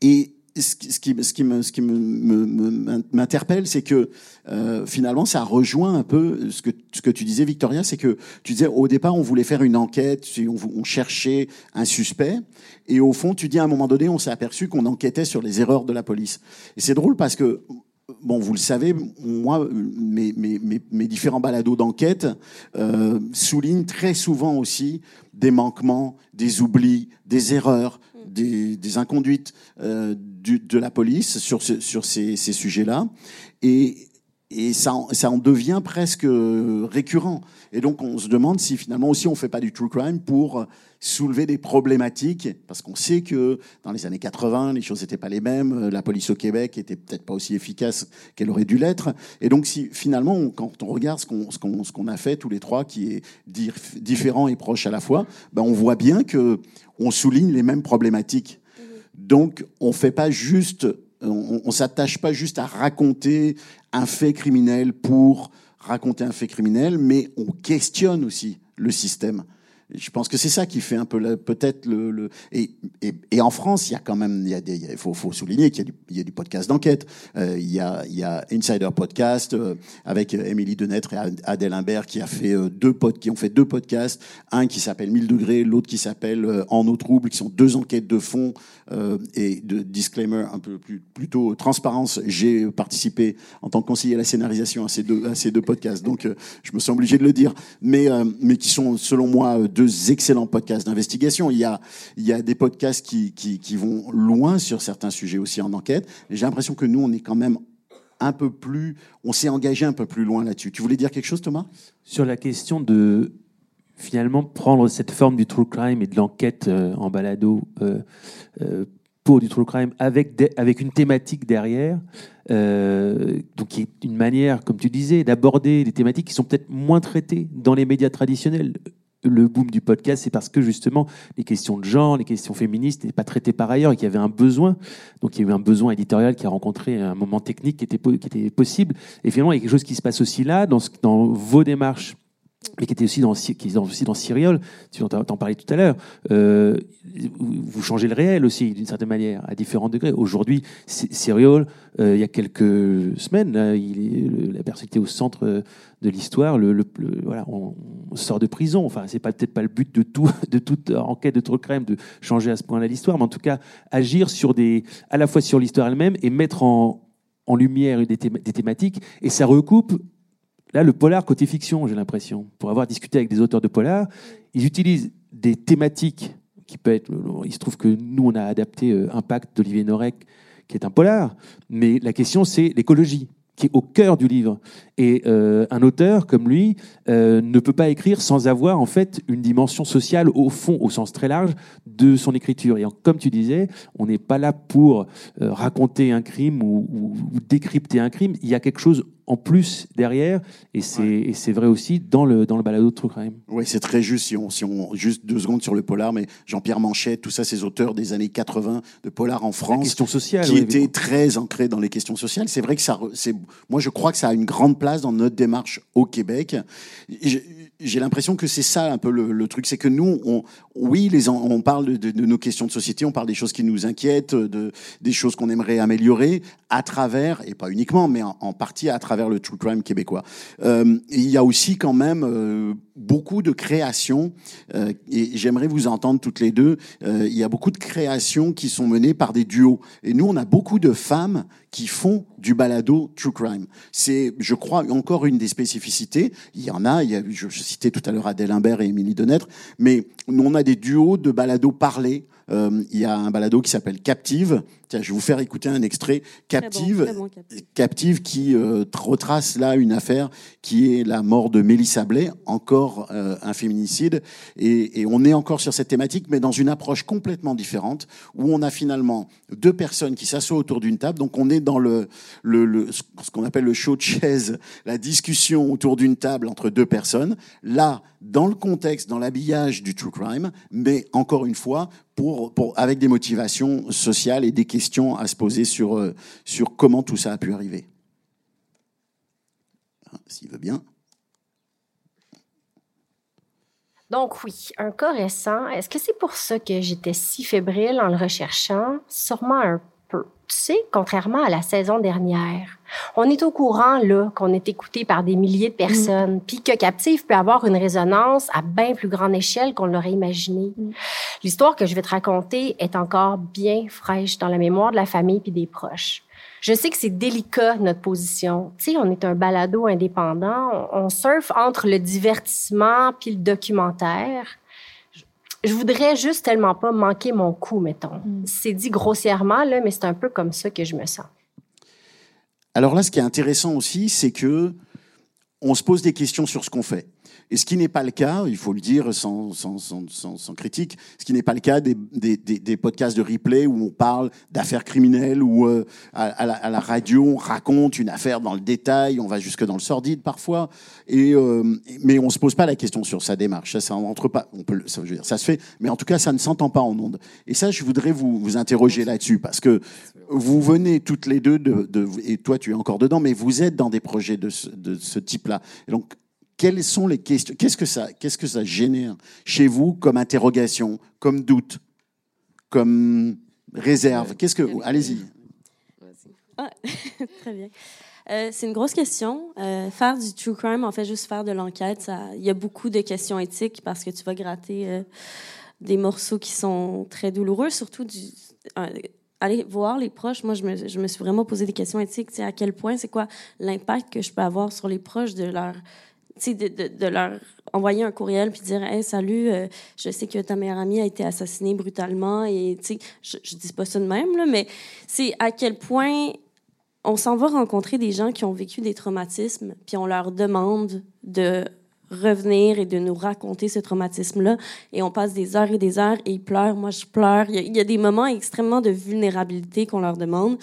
Et ce qui, ce qui, ce qui m'interpelle, c'est que euh, finalement, ça rejoint un peu ce que, ce que tu disais, Victoria, c'est que tu disais au départ, on voulait faire une enquête, on cherchait un suspect, et au fond, tu dis à un moment donné, on s'est aperçu qu'on enquêtait sur les erreurs de la police. Et c'est drôle parce que bon, vous le savez, moi, mes, mes, mes, différents balados d'enquête euh, soulignent très souvent aussi des manquements, des oublis, des erreurs, des, des inconduites euh, du, de la police sur, ce, sur ces, ces sujets-là. Et, et ça, ça en devient presque récurrent. Et donc, on se demande si finalement aussi on fait pas du true crime pour soulever des problématiques, parce qu'on sait que dans les années 80, les choses n'étaient pas les mêmes, la police au Québec était peut-être pas aussi efficace qu'elle aurait dû l'être. Et donc, si finalement, quand on regarde ce qu'on ce qu'on ce qu'on a fait tous les trois, qui est différent et proche à la fois, ben on voit bien que on souligne les mêmes problématiques. Donc, on fait pas juste on, on s'attache pas juste à raconter un fait criminel pour raconter un fait criminel, mais on questionne aussi le système. Je pense que c'est ça qui fait un peu peut-être le, le et, et, et, en France il y a quand même il y a des il faut, faut souligner qu'il y y a du podcast d'enquête euh, il y a il y a Insider Podcast euh, avec Émilie Denêtre et Adèle Imbert qui a fait euh, deux qui ont fait deux podcasts un qui s'appelle 1000 degrés l'autre qui s'appelle En eau trouble qui sont deux enquêtes de fond euh, et de disclaimer un peu plus plutôt transparence j'ai participé en tant que conseiller à la scénarisation à ces deux à ces deux podcasts donc je me sens obligé de le dire mais mais qui sont selon moi deux excellents podcasts d'investigation. Il y a, il y a des podcasts qui, qui, qui vont loin sur certains sujets aussi en enquête. J'ai l'impression que nous, on est quand même un peu plus, on s'est engagé un peu plus loin là-dessus. Tu voulais dire quelque chose, Thomas? Sur la question de finalement prendre cette forme du true crime et de l'enquête euh, en balado euh, euh, pour du true crime avec, avec une thématique derrière, donc qui est une manière, comme tu disais, d'aborder des thématiques qui sont peut-être moins traitées dans les médias traditionnels le boom du podcast, c'est parce que justement les questions de genre, les questions féministes n'étaient pas traitées par ailleurs et qu'il y avait un besoin. Donc il y a eu un besoin éditorial qui a rencontré un moment technique qui était, qui était possible. Et finalement, il y a quelque chose qui se passe aussi là, dans vos démarches mais qui était aussi dans, qui est aussi dans Syriol, tu en, en parlais tout à l'heure. Euh, vous changez le réel aussi, d'une certaine manière, à différents degrés. Aujourd'hui, Syriol, euh, il y a quelques semaines, il est, la personne était au centre de l'histoire. On, sort de prison. Enfin, c'est peut-être pas le but de tout, toute enquête de trop crème de changer à ce point-là l'histoire, mais en tout cas agir à la fois sur l'histoire elle-même et mettre en, lumière des thématiques. Et ça recoupe Là, le polar côté fiction, j'ai l'impression. Pour avoir discuté avec des auteurs de polar, ils utilisent des thématiques qui peuvent être. Il se trouve que nous, on a adapté euh, Impact d'Olivier Norek, qui est un polar. Mais la question, c'est l'écologie qui est au cœur du livre. Et euh, un auteur comme lui euh, ne peut pas écrire sans avoir en fait une dimension sociale au fond, au sens très large de son écriture. Et comme tu disais, on n'est pas là pour raconter un crime ou, décrypter un crime. Il y a quelque chose en plus derrière. Et c'est vrai aussi dans le, dans le balado de True Crime. Oui, c'est très juste. Si on, si on, juste deux secondes sur le polar, mais Jean-Pierre Manchette, tout ça, ces auteurs des années 80 de polar en France. question sociale. Qui étaient très ancrés dans les questions sociales. C'est vrai que ça. Moi, je crois que ça a une grande place dans notre démarche au Québec j'ai l'impression que c'est ça un peu le, truc, c'est que nous, on, oui, les, on parle de, nos questions de société, on parle des choses qui nous inquiètent, de, des choses qu'on aimerait améliorer à travers, et pas uniquement, mais en, partie à travers le true crime québécois. Euh, il y a aussi quand même euh, beaucoup de créations, euh, et j'aimerais vous entendre toutes les deux. Euh, il y a beaucoup de créations qui sont menées par des duos, et nous, on a beaucoup de femmes qui font du balado true crime. C'est, je crois, encore une des spécificités. Il y en a, il y a je, je citais tout à l'heure Adèle Imbert et Émilie Denêtre, mais on a des duos de balado parlés. Euh, il y a un balado qui s'appelle Captive, Tiens, je vais vous faire écouter un extrait. Captive, Captive qui euh, retrace là une affaire qui est la mort de Mélissa Blais, encore euh, un féminicide. Et, et, on est encore sur cette thématique, mais dans une approche complètement différente, où on a finalement deux personnes qui s'assoient autour d'une table. Donc on est dans le, le, le ce qu'on appelle le show de chaise, la discussion autour d'une table entre deux personnes. Là, dans le contexte, dans l'habillage du true crime, mais encore une fois, avec des motivations sociales et des questions à se poser sur, euh, sur comment tout ça a pu arriver. Ah, s'il veut bien. Donc oui, un cas récent. Est-ce que c'est pour ça que j'étais si fébrile en le recherchant? Sûrement un sais, contrairement à la saison dernière, on est au courant là qu'on est écouté par des milliers de personnes, mm. puis que Captive peut avoir une résonance à bien plus grande échelle qu'on l'aurait imaginé. Mm. L'histoire que je vais te raconter est encore bien fraîche dans la mémoire de la famille puis des proches. Je sais que c'est délicat notre position. Tu sais, on est un balado indépendant, on, surfe entre le divertissement puis le documentaire. Je voudrais juste tellement pas manquer mon coup, mettons. Mm. C'est dit grossièrement là, mais c'est un peu comme ça que je me sens. Alors là, ce qui est intéressant aussi, c'est que on se pose des questions sur ce qu'on fait. Et ce qui n'est pas le cas, il faut le dire sans, sans, sans, sans critique, ce qui n'est pas le cas des, des, des, podcasts de replay où on parle d'affaires criminelles, où euh, à, la, à, la, radio on raconte une affaire dans le détail, on va jusque dans le sordide parfois, et, euh, mais on se pose pas la question sur sa démarche. Ça, ça entre pas, on peut, ça, je veux dire, ça se fait, mais en tout cas, ça ne s'entend pas en ondes. Et ça, je voudrais vous, vous interroger là-dessus, parce que vous venez toutes les deux de, de, et toi tu es encore dedans, mais vous êtes dans des projets de ce, de ce type-là. Donc quelles sont les questions Qu'est-ce que ça, qu'est-ce que ça génère chez vous comme interrogation, comme doute, comme réserve? Qu'est-ce que Allez-y. Ah, très bien. Euh, c'est une grosse question. Euh, faire du true crime, en fait, juste faire de l'enquête, il y a beaucoup de questions éthiques parce que tu vas gratter euh, des morceaux qui sont très douloureux, surtout du. aller voir les proches, moi, je me, je me, suis vraiment posé des questions éthiques. À quel point, c'est quoi l'impact que je peux avoir sur les proches de leur de, leur envoyer un courriel puis dire hey, salut euh, je sais que ta meilleure amie a été assassinée brutalement et je, je dis pas ça de même là, mais c'est à quel point on s'en va rencontrer des gens qui ont vécu des traumatismes puis on leur demande de revenir et de nous raconter ce traumatisme-là. Et on passe des heures et des heures et ils pleurent. Moi, je pleure. Il y a, des moments extrêmement de vulnérabilité qu'on leur demande.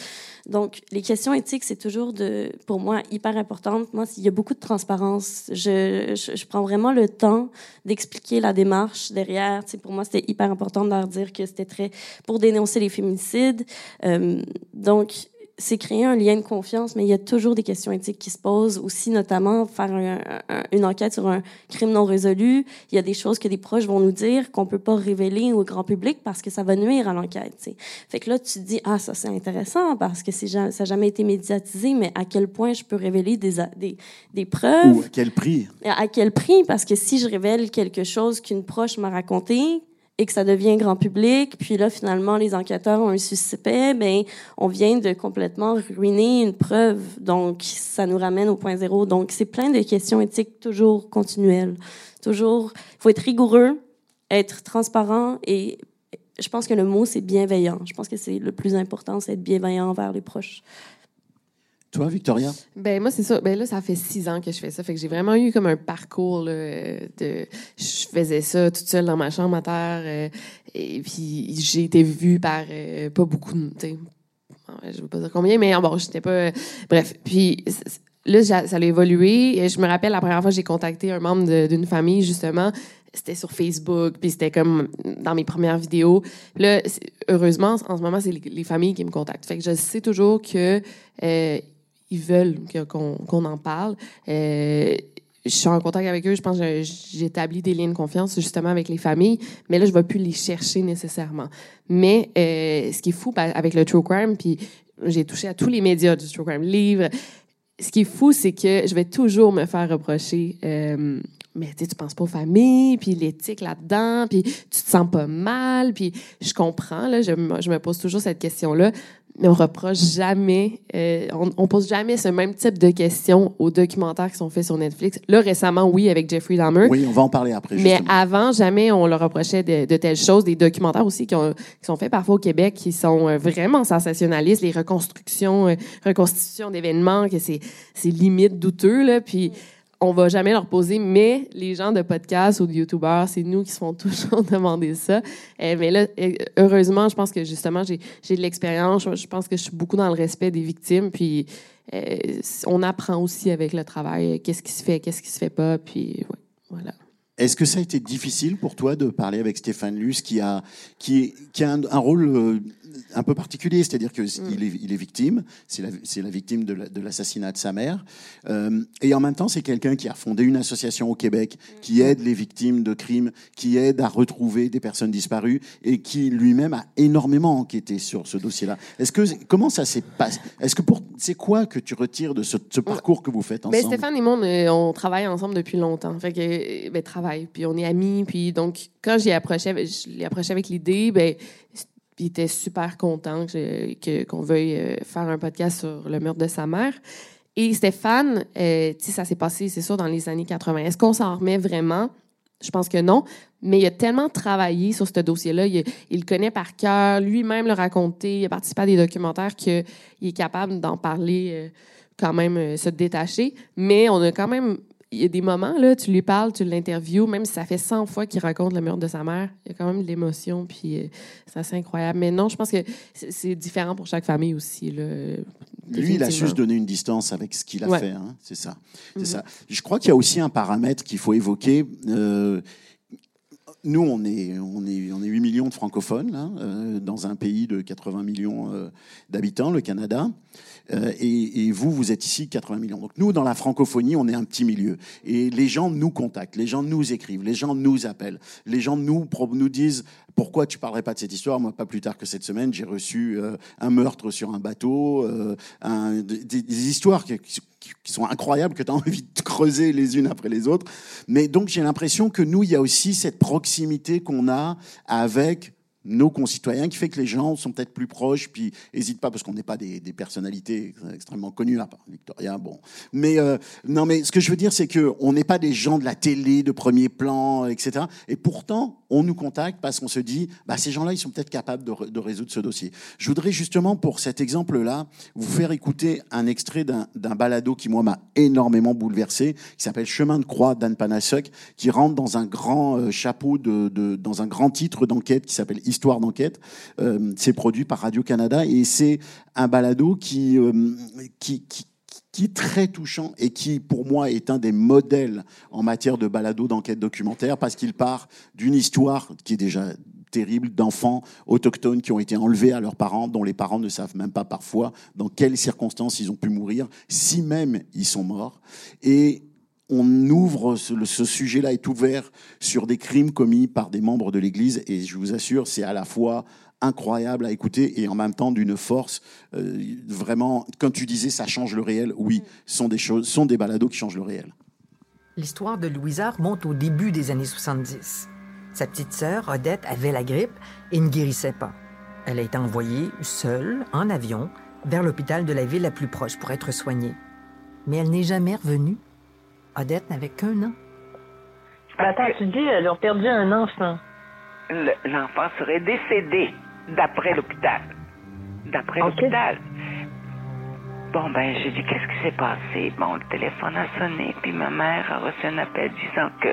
Donc, les questions éthiques, c'est toujours, de, pour moi, hyper importante. Moi, il y a beaucoup de transparence. Je, je, prends vraiment le temps d'expliquer la démarche derrière. Tu pour moi, c'était hyper important de leur dire que c'était très pour dénoncer les féminicides. Euh, donc, c'est créer un lien de confiance, mais il y a toujours des questions éthiques qui se posent. Aussi, notamment, faire un- un- une enquête sur un crime non résolu. Il y a des choses que des proches vont nous dire qu'on peut pas révéler au grand public parce que ça va nuire à l'enquête. tu sais. Fait que là, tu te dis, ah, ça c'est intéressant parce que ça n'a jamais été médiatisé, mais à quel point je peux révéler des, des, des preuves? Ou à quel prix? À quel prix? Parce que si je révèle quelque chose qu'une proche m'a raconté et que ça devient grand public, puis là, finalement, les enquêteurs ont un suspect, ben, on vient de complètement ruiner une preuve. Donc, ça nous ramène au point zéro. Donc, c'est plein de questions éthiques toujours continuelles. Toujours, il faut être rigoureux, être transparent et je pense que le mot, c'est bienveillant. Je pense que c'est le plus important, c'est être bienveillant envers les proches. Toi, Victoria? Ben moi c'est ça. Ben là ça fait six ans que je fais ça, fait que j'ai vraiment eu comme un parcours là, de. Je faisais ça toute seule dans ma chambre à terre, euh, et puis j'ai été vue par euh, pas beaucoup, de- je veux pas dire combien, mais bon j'étais pas. bref, puis là ça a évolué. Et je me rappelle la première fois que j'ai contacté un membre d'une famille justement. C'était sur Facebook, puis c'était comme dans mes premières vidéos. Là, heureusement, en ce moment, c'est les, les familles qui me contactent. Fait que je sais toujours que euh, ils veulent qu'on en parle. Euh, je suis en contact avec eux. Je pense que j'établis des liens de confiance justement avec les familles, mais là, je ne vais plus les chercher nécessairement. Mais euh, ce qui est fou pa- avec le true crime, puis j'ai touché à tous les médias du true crime, livres. Ce qui est fou, c'est que je vais toujours me faire reprocher. euh, mais tu tu penses pas aux familles, puis l'éthique là-dedans, puis tu te sens pas mal, puis je comprends, là, je, me- pose toujours cette question-là, on reproche jamais, euh, on, on pose jamais ce même type de questions aux documentaires qui sont faits sur Netflix. Là, récemment, oui, avec Jeffrey Dahmer. Oui, on va en parler après. Mais justement. avant, jamais on leur reprochait de, de telles choses. Des documentaires aussi qui, ont- qui sont faits parfois au Québec qui sont euh, vraiment sensationnalistes. Les reconstructions, euh, reconstitutions d'événements, que c'est, c'est limite douteux, là. Puis on va jamais leur poser, mais les gens de podcast ou de youtubeurs, c'est nous qui se font toujours demander ça. Euh, mais là, euh, heureusement, je pense que justement, j'ai, de l'expérience. Je, pense que je suis beaucoup dans le respect des victimes. Puis euh, on apprend aussi avec le travail qu'est-ce qui se fait, qu'est-ce qui se fait pas. Puis voilà. Est-ce que ça a été difficile pour toi de parler avec Stéphane Luce, qui a, qui, qui a un, un rôle euh, un peu particulier, c'est-à-dire qu'il est, il est victime, c'est la, victime de la- de l'assassinat de, sa mère, euh, et en même temps c'est quelqu'un qui a fondé une association au Québec qui aide les victimes de crimes, qui aide à retrouver des personnes disparues, et qui lui-même a énormément enquêté sur ce dossier-là. Est-ce que comment ça s'est passé Est-ce que pour c'est quoi que tu retires de ce, ce parcours que vous faites Ben, ensemble? Stéphane et moi, on, on travaille ensemble depuis longtemps. Fait que, ben, travail, puis on est amis. Puis donc, quand j'y approché, je l'ai approché avec l'idée, ben, il était super content que qu'on veuille euh, faire un podcast sur le meurtre de sa mère. Et Stéphane, euh, ça s'est passé, c'est sûr, dans les années 80. Est-ce qu'on s'en remet vraiment? Je pense que non. Mais il a tellement travaillé sur ce dossier-là. Il, le connaît par cœur. Lui-même le raconté. Il a participé à des documentaires qu'il est capable d'en parler, euh, quand même, euh, se détacher. Mais on a quand même. Il y a des moments, là, tu lui parles, tu l'interviews, même si ça fait 100 fois qu'il raconte le meurtre de sa mère, il y a quand même de l'émotion, puis euh, c'est assez incroyable. Mais non, je pense que c'est différent pour chaque famille aussi. Là, Lui, il a se donner une distance avec ce qu'il a Ouais. fait. hein, c'est ça. Mhm. ça. Je crois qu'il y a aussi un paramètre qu'il faut évoquer. euh, nous, on est, on, est, on est 8 millions de francophones là, euh, dans un pays de 80 millions euh, d'habitants, le Canada. Euh, et, et vous, vous êtes ici 80 millions. Donc nous, dans la francophonie, on est un petit milieu. Et les gens nous contactent, les gens nous écrivent, les gens nous appellent, les gens nous, nous disent pourquoi tu parlerais pas de cette histoire? Moi, pas plus tard que cette semaine, j'ai reçu euh, un meurtre sur un bateau, euh, des, histoires qui- qui sont incroyables que tu as envie de creuser les unes après les autres. Mais donc j'ai l'impression que nous, il y a aussi cette proximité qu'on a avec nos concitoyens qui fait que les gens sont peut-être plus proches, puis n'hésitent pas, parce qu'on n'est pas des, personnalités extrêmement connues, à part Victoria, bon. Mais euh, non, mais ce que je veux dire, c'est qu'on n'est pas des gens de la télé, de premier plan, etc. Et pourtant, on nous contacte parce qu'on se dit, bah, ces gens-là, ils sont peut-être capables de, de résoudre ce dossier. Je voudrais justement, pour cet exemple-là, vous faire écouter un extrait d'un balado qui, moi, m'a énormément bouleversé, qui s'appelle Chemin de croix d'Anne Panasek, qui rentre dans un grand euh, chapeau, de- dans un grand titre d'enquête qui s'appelle Histoire d'enquête. Euh, c'est produit par Radio-Canada et c'est un balado qui, euh, qui, qui est très touchant et qui, pour moi, est un des modèles en matière de balado d'enquête documentaire parce qu'il part d'une histoire qui est déjà terribles d'enfants autochtones qui ont été enlevés à leurs parents, dont les parents ne savent même pas parfois dans quelles circonstances ils ont pu mourir, si même ils sont morts. Et on ouvre, ce, ce sujet-là est ouvert sur des crimes commis par des membres de l'Église, et je vous assure, c'est à la fois incroyable à écouter et en même temps d'une force euh, vraiment. Quand tu disais ça change le réel, oui, ce sont des choses, ce sont des balados qui changent le réel. L'histoire de Louisa remonte au début des années 70. Sa petite sœur, Odette, avait la grippe et ne guérissait pas. Elle a été envoyée seule, en avion, vers l'hôpital de la ville la plus proche pour être soignée. Mais elle n'est jamais revenue. Odette n'avait qu'un an. Attends, tu dis, elle a perdu un enfant. Le- L'enfant serait décédé, d'après l'hôpital. D'après l'hôpital. Bon, ben, j'ai dit, qu'est-ce qui s'est passé? Bon, le téléphone a sonné, puis ma mère a reçu un appel disant que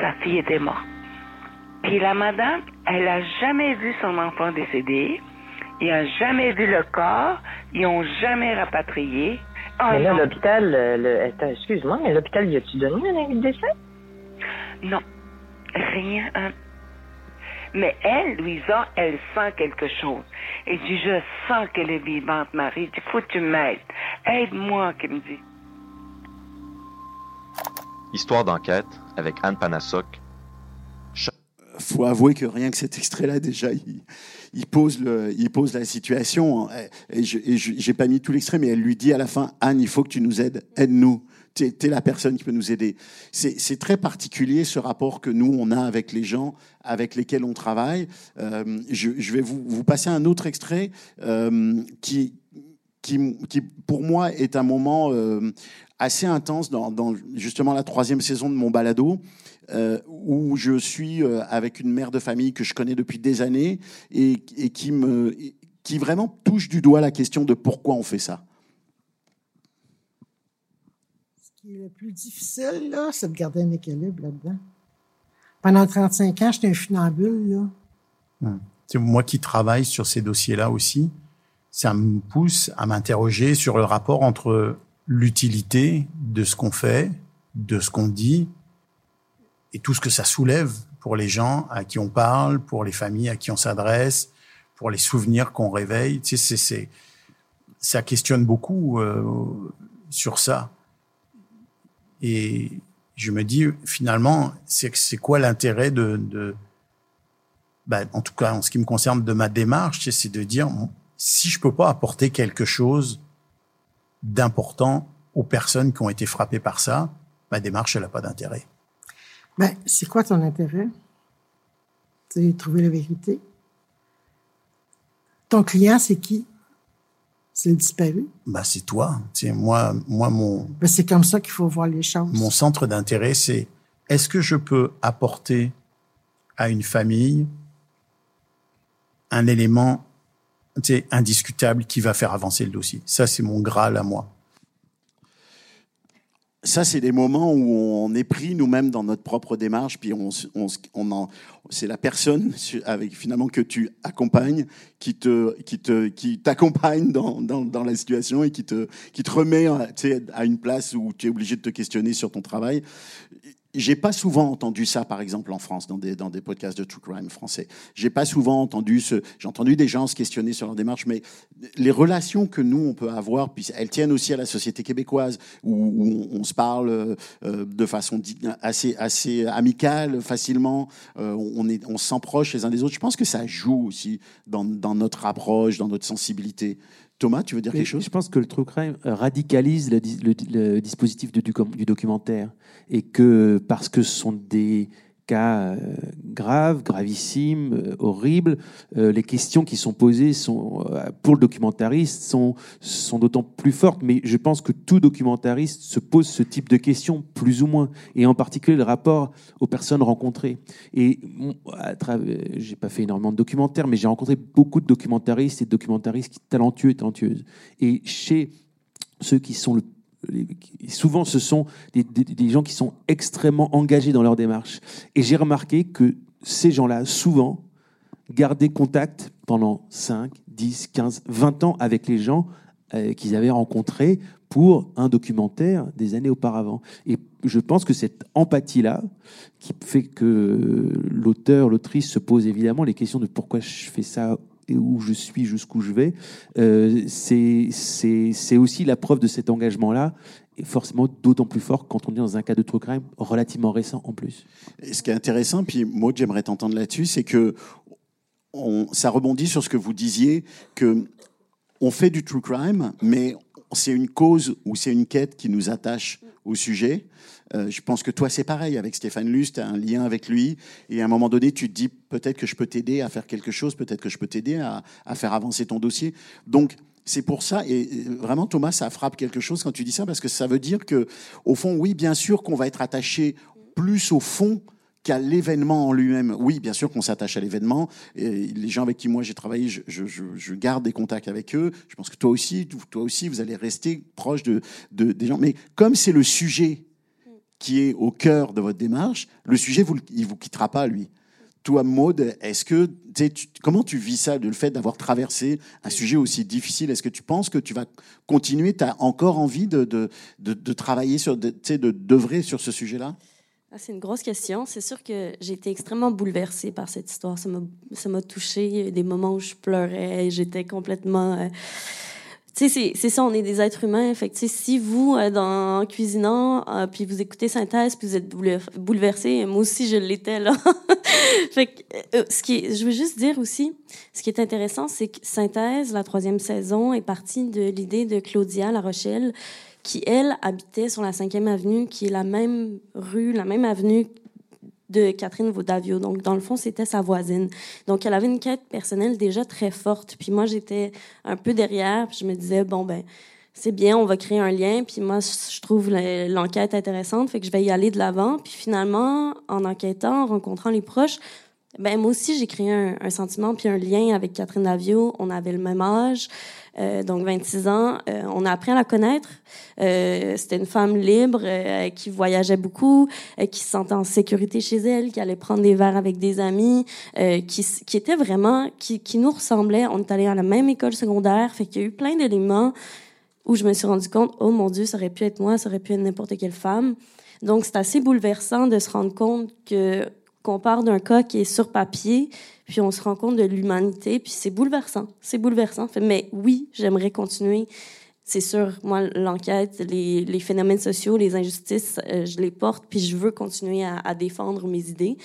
sa fille était morte. Puis la madame, elle a jamais vu son enfant décédé. Ils a jamais vu le corps. Ils ont jamais rapatrié. Ah, mais là, non. l'hôpital, euh, le- excuse-moi, mais l'hôpital, y a-tu donné un avis de décès? Non, rien. hein. Mais elle, Louisa, elle sent quelque chose. Elle dit, je sens qu'elle est vivante, Marie. Il dit, faut que tu m'aides. Aide-moi, qu'elle me dit. Histoire d'enquête avec Anne Panasok. Faut avouer que rien que cet extrait-là, déjà, il, pose, la situation. Et je n'ai pas mis tout l'extrait, mais elle lui dit à la fin Anne, il faut que tu nous aides, aide-nous. Tu es, la personne qui peut nous aider. C'est très particulier ce rapport que nous, on a avec les gens avec lesquels on travaille. Euh, je, vais vous, passer un autre extrait euh, qui, qui, qui, pour moi, est un moment euh, assez intense dans, justement la troisième saison de mon balado. Euh, où je suis euh, avec une mère de famille que je connais depuis des années et, et qui, me, qui vraiment touche du doigt la question de pourquoi on fait ça. Ce qui est le plus difficile, là, c'est de garder un équilibre là-dedans. Pendant 35 ans, j'étais un funambule, là. Hum. Moi qui travaille sur ces dossiers-là aussi, ça me pousse à m'interroger sur le rapport entre l'utilité de ce qu'on fait, de ce qu'on dit, et tout ce que ça soulève pour les gens à qui on parle, pour les familles à qui on s'adresse, pour les souvenirs qu'on réveille. Tu sais, c'est, ça questionne beaucoup euh, sur ça. Et je me dis, finalement, c'est, c'est quoi l'intérêt de, de ben, en tout cas, en ce qui me concerne, de ma démarche, c'est de dire, si je peux pas apporter quelque chose d'important aux personnes qui ont été frappées par ça, ma démarche, elle n'a pas d'intérêt. Ben, c'est quoi ton intérêt? C'est trouver la vérité. Ton client, c'est qui? C'est le disparu? Ben, c'est toi. sais, moi, moi, mon. Ben, c'est comme ça qu'il faut voir les choses. Mon centre d'intérêt, c'est est-ce que je peux apporter à une famille un élément indiscutable qui va faire avancer le dossier? Ça, c'est mon Graal à moi ça, c'est des moments où on est pris nous-mêmes dans notre propre démarche, puis on, c'est la personne avec finalement que tu accompagnes qui te, qui te, qui t'accompagne dans, dans, dans, la situation et qui te, qui te remet à une place où tu es obligé de te questionner sur ton travail. J'ai pas souvent entendu ça, par exemple, en France, dans des, dans des podcasts de true crime français. J'ai pas souvent entendu ce. J'ai entendu des gens se questionner sur leur démarche, mais les relations que nous on peut avoir, elles tiennent aussi à la société québécoise, où, on, se parle euh, de façon assez assez amicale, facilement. Euh, on est, on se sent proche les uns des autres. Je pense que ça joue aussi dans, dans notre approche, dans notre sensibilité. Thomas, tu veux dire quelque chose? Je pense que le true crime radicalise le, le, le dispositif de, du, du, documentaire. Et que parce que ce sont des cas euh, graves, gravissimes, euh, horribles, euh, les questions qui sont posées sont, pour le documentariste sont, sont d'autant plus fortes. Mais je pense que tout documentariste se pose ce type de questions, plus ou moins, et en particulier le rapport aux personnes rencontrées. Et j'ai pas fait énormément de documentaires, mais j'ai rencontré beaucoup de documentaristes et de documentaristes talentueux et talentueuses. Et chez ceux qui sont le souvent ce sont des, gens qui sont extrêmement engagés dans leur démarche. Et j'ai remarqué que ces gens-là, souvent, gardaient contact pendant 5, 10, 15, 20 ans avec les gens euh, qu'ils avaient rencontrés pour un documentaire des années auparavant. Et je pense que cette empathie-là, qui fait que l'auteur, l'autrice se pose évidemment les questions de pourquoi je fais ça où je suis, jusqu'où je vais, euh, c'est aussi la preuve de cet engagement-là et forcément d'autant plus fort quand on est dans un cas de true crime relativement récent en plus. Et ce qui est intéressant, puis Maud, j'aimerais t'entendre là-dessus, c'est que on, ça rebondit sur ce que vous disiez, que on fait du true crime, mais c'est une cause ou c'est une quête qui nous attache au sujet. Euh, je pense que toi, c'est pareil. Avec Stéphane Luce, tu as un lien avec lui. Et à un moment donné, tu te dis peut-être que je peux t'aider à faire quelque chose, peut-être que je peux t'aider à, à, faire avancer ton dossier. Donc, c'est pour ça, et vraiment Thomas, ça frappe quelque chose quand tu dis ça, parce que ça veut dire que, au fond, oui, bien sûr qu'on va être attaché plus au fond qu'à l'événement en lui-même. Oui, bien sûr qu'on s'attache à l'événement. Les gens avec qui moi j'ai travaillé, je, garde des contacts avec eux. Je pense que toi aussi, toi aussi, vous allez rester proche de, de des gens. Mais comme c'est le sujet qui est au cœur de votre démarche, le sujet, vous, il vous quittera pas, lui. Toi, Maude, est-ce que comment tu vis ça, le fait d'avoir traversé un sujet aussi difficile? Est-ce que tu penses que tu vas continuer? Tu as encore envie de, de, de, de travailler sur, de, d'œuvrer sur ce sujet-là? Ah, c'est une grosse question. C'est sûr que j'ai été extrêmement bouleversée par cette histoire. Ça m'a touchée. Il y a des moments où je pleurais. J'étais complètement. Euh, tu sais, c'est ça, on est des êtres humains. Fait que, si vous, euh, dans, en cuisinant, euh, puis vous écoutez Synthèse, puis vous êtes bouleversé, moi aussi, je l'étais, là. fait que, ce qui est, je veux juste dire aussi, ce qui est intéressant, c'est que Synthèse, la troisième saison, est partie de l'idée de Claudia La Rochelle, qui, elle, habitait sur la 5e avenue, qui est la même rue, la même avenue de Catherine Vaudavio. Donc, dans le fond, c'était sa voisine. Donc, elle avait une quête personnelle déjà très forte. Puis moi, j'étais un peu derrière. Puis je me disais, bon, ben, c'est bien, on va créer un lien. Puis moi, je trouve l'enquête intéressante. Fait que je vais y aller de l'avant. Puis finalement, en enquêtant, en rencontrant les proches, ben moi aussi, j'ai créé un, sentiment puis un lien avec Catherine Davio. On avait le même âge. Euh, donc 26 ans. Euh, on a appris à la connaître. Euh, c'était une femme libre qui voyageait beaucoup, qui se sentait en sécurité chez elle, qui allait prendre des verres avec des amis, qui, qui était vraiment, qui, qui nous ressemblait. On est allé à la même école secondaire, fait qu'il y a eu plein d'éléments où je me suis rendu compte, oh mon Dieu, ça aurait pu être moi, ça aurait pu être n'importe quelle femme. Donc c'est assez bouleversant de se rendre compte que qu'on part d'un cas qui est sur papier, puis on se rend compte de l'humanité, puis c'est bouleversant. C'est bouleversant. Mais oui, j'aimerais continuer. C'est sûr, moi, l'enquête, les, les, phénomènes sociaux, les injustices, euh, je les porte, puis je veux continuer à, à défendre mes idées.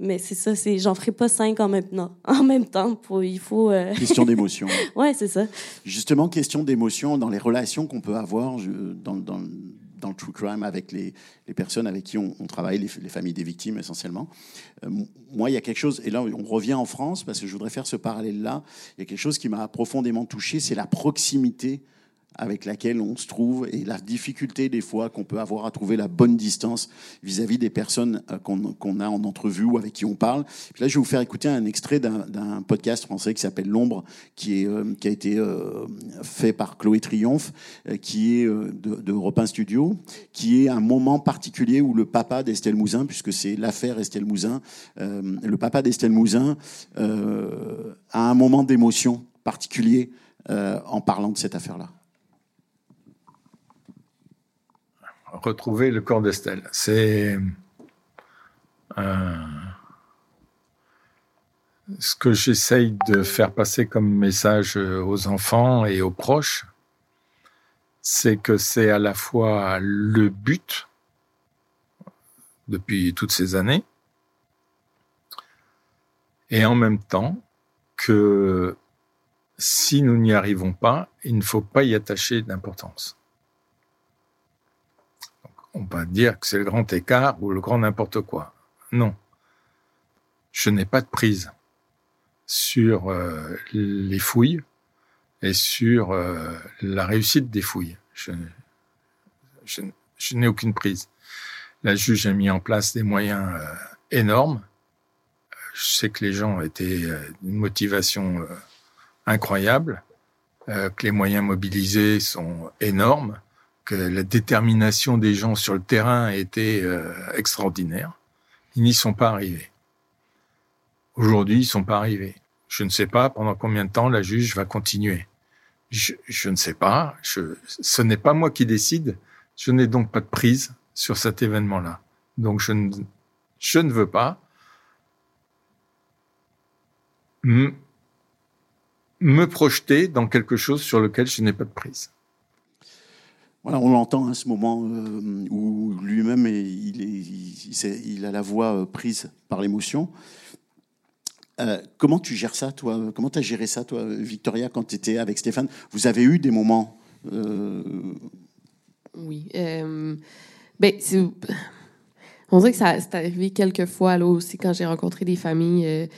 Mais c'est ça, c'est j'en ferai pas cinq en même temps. En même temps, pour, il faut. Euh... Question d'émotion. ouais, c'est ça. Justement, question d'émotion dans les relations qu'on peut avoir je, dans, dans, dans le true crime avec les, les personnes avec qui on, travaille, les, les, familles des victimes essentiellement. Euh, moi, il y a quelque chose, et là on revient en France parce que je voudrais faire ce parallèle-là, il y a quelque chose qui m'a profondément touché, c'est la proximité avec laquelle on se trouve et la difficulté des fois qu'on peut avoir à trouver la bonne distance vis-à-vis des personnes euh, qu'on a en entrevue ou avec qui on parle. Là, je vais vous faire écouter un extrait d'un podcast français qui s'appelle L'ombre, qui, euh, a été euh, fait par Chloé Triomphe, qui est de, de Europe 1 Studio, qui est un moment particulier où le papa d'Estelle Mouzin, puisque c'est l'affaire Estelle Mouzin, le papa d'Estelle Mouzin a un moment d'émotion particulier en parlant de cette affaire-là. Retrouver le corps d'Estelle. C'est euh, ce que j'essaye de faire passer comme message aux enfants et aux proches, c'est que c'est à la fois le but depuis toutes ces années, et en même temps que si nous n'y arrivons pas, il ne faut pas y attacher d'importance on peut dire que c'est le grand écart ou le grand n'importe quoi. Non. Je n'ai pas de prise sur euh, les fouilles et sur euh, la réussite des fouilles. Je n'ai aucune prise. La juge a mis en place des moyens euh, énormes. Je sais que les gens étaient d'une motivation incroyable, que les moyens mobilisés sont énormes que la détermination des gens sur le terrain était euh, extraordinaire. Ils n'y sont pas arrivés. Aujourd'hui, ils sont pas arrivés. Je ne sais pas pendant combien de temps la juge va continuer. je, je ne sais pas. Je, ce n'est pas moi qui décide. Je n'ai donc pas de prise sur cet événement-là. Donc je ne, je ne veux pas me projeter dans quelque chose sur lequel je n'ai pas de prise. Voilà, on l'entend à ce moment euh, où lui-même il, a la voix euh, prise par l'émotion. Euh, comment tu gères ça, toi? Comment tu as géré ça, toi, Victoria, quand tu étais avec Stéphane? Vous avez eu des moments. Oui. Ben, on dirait que ça c'est arrivé quelques fois, là aussi, quand j'ai rencontré des familles.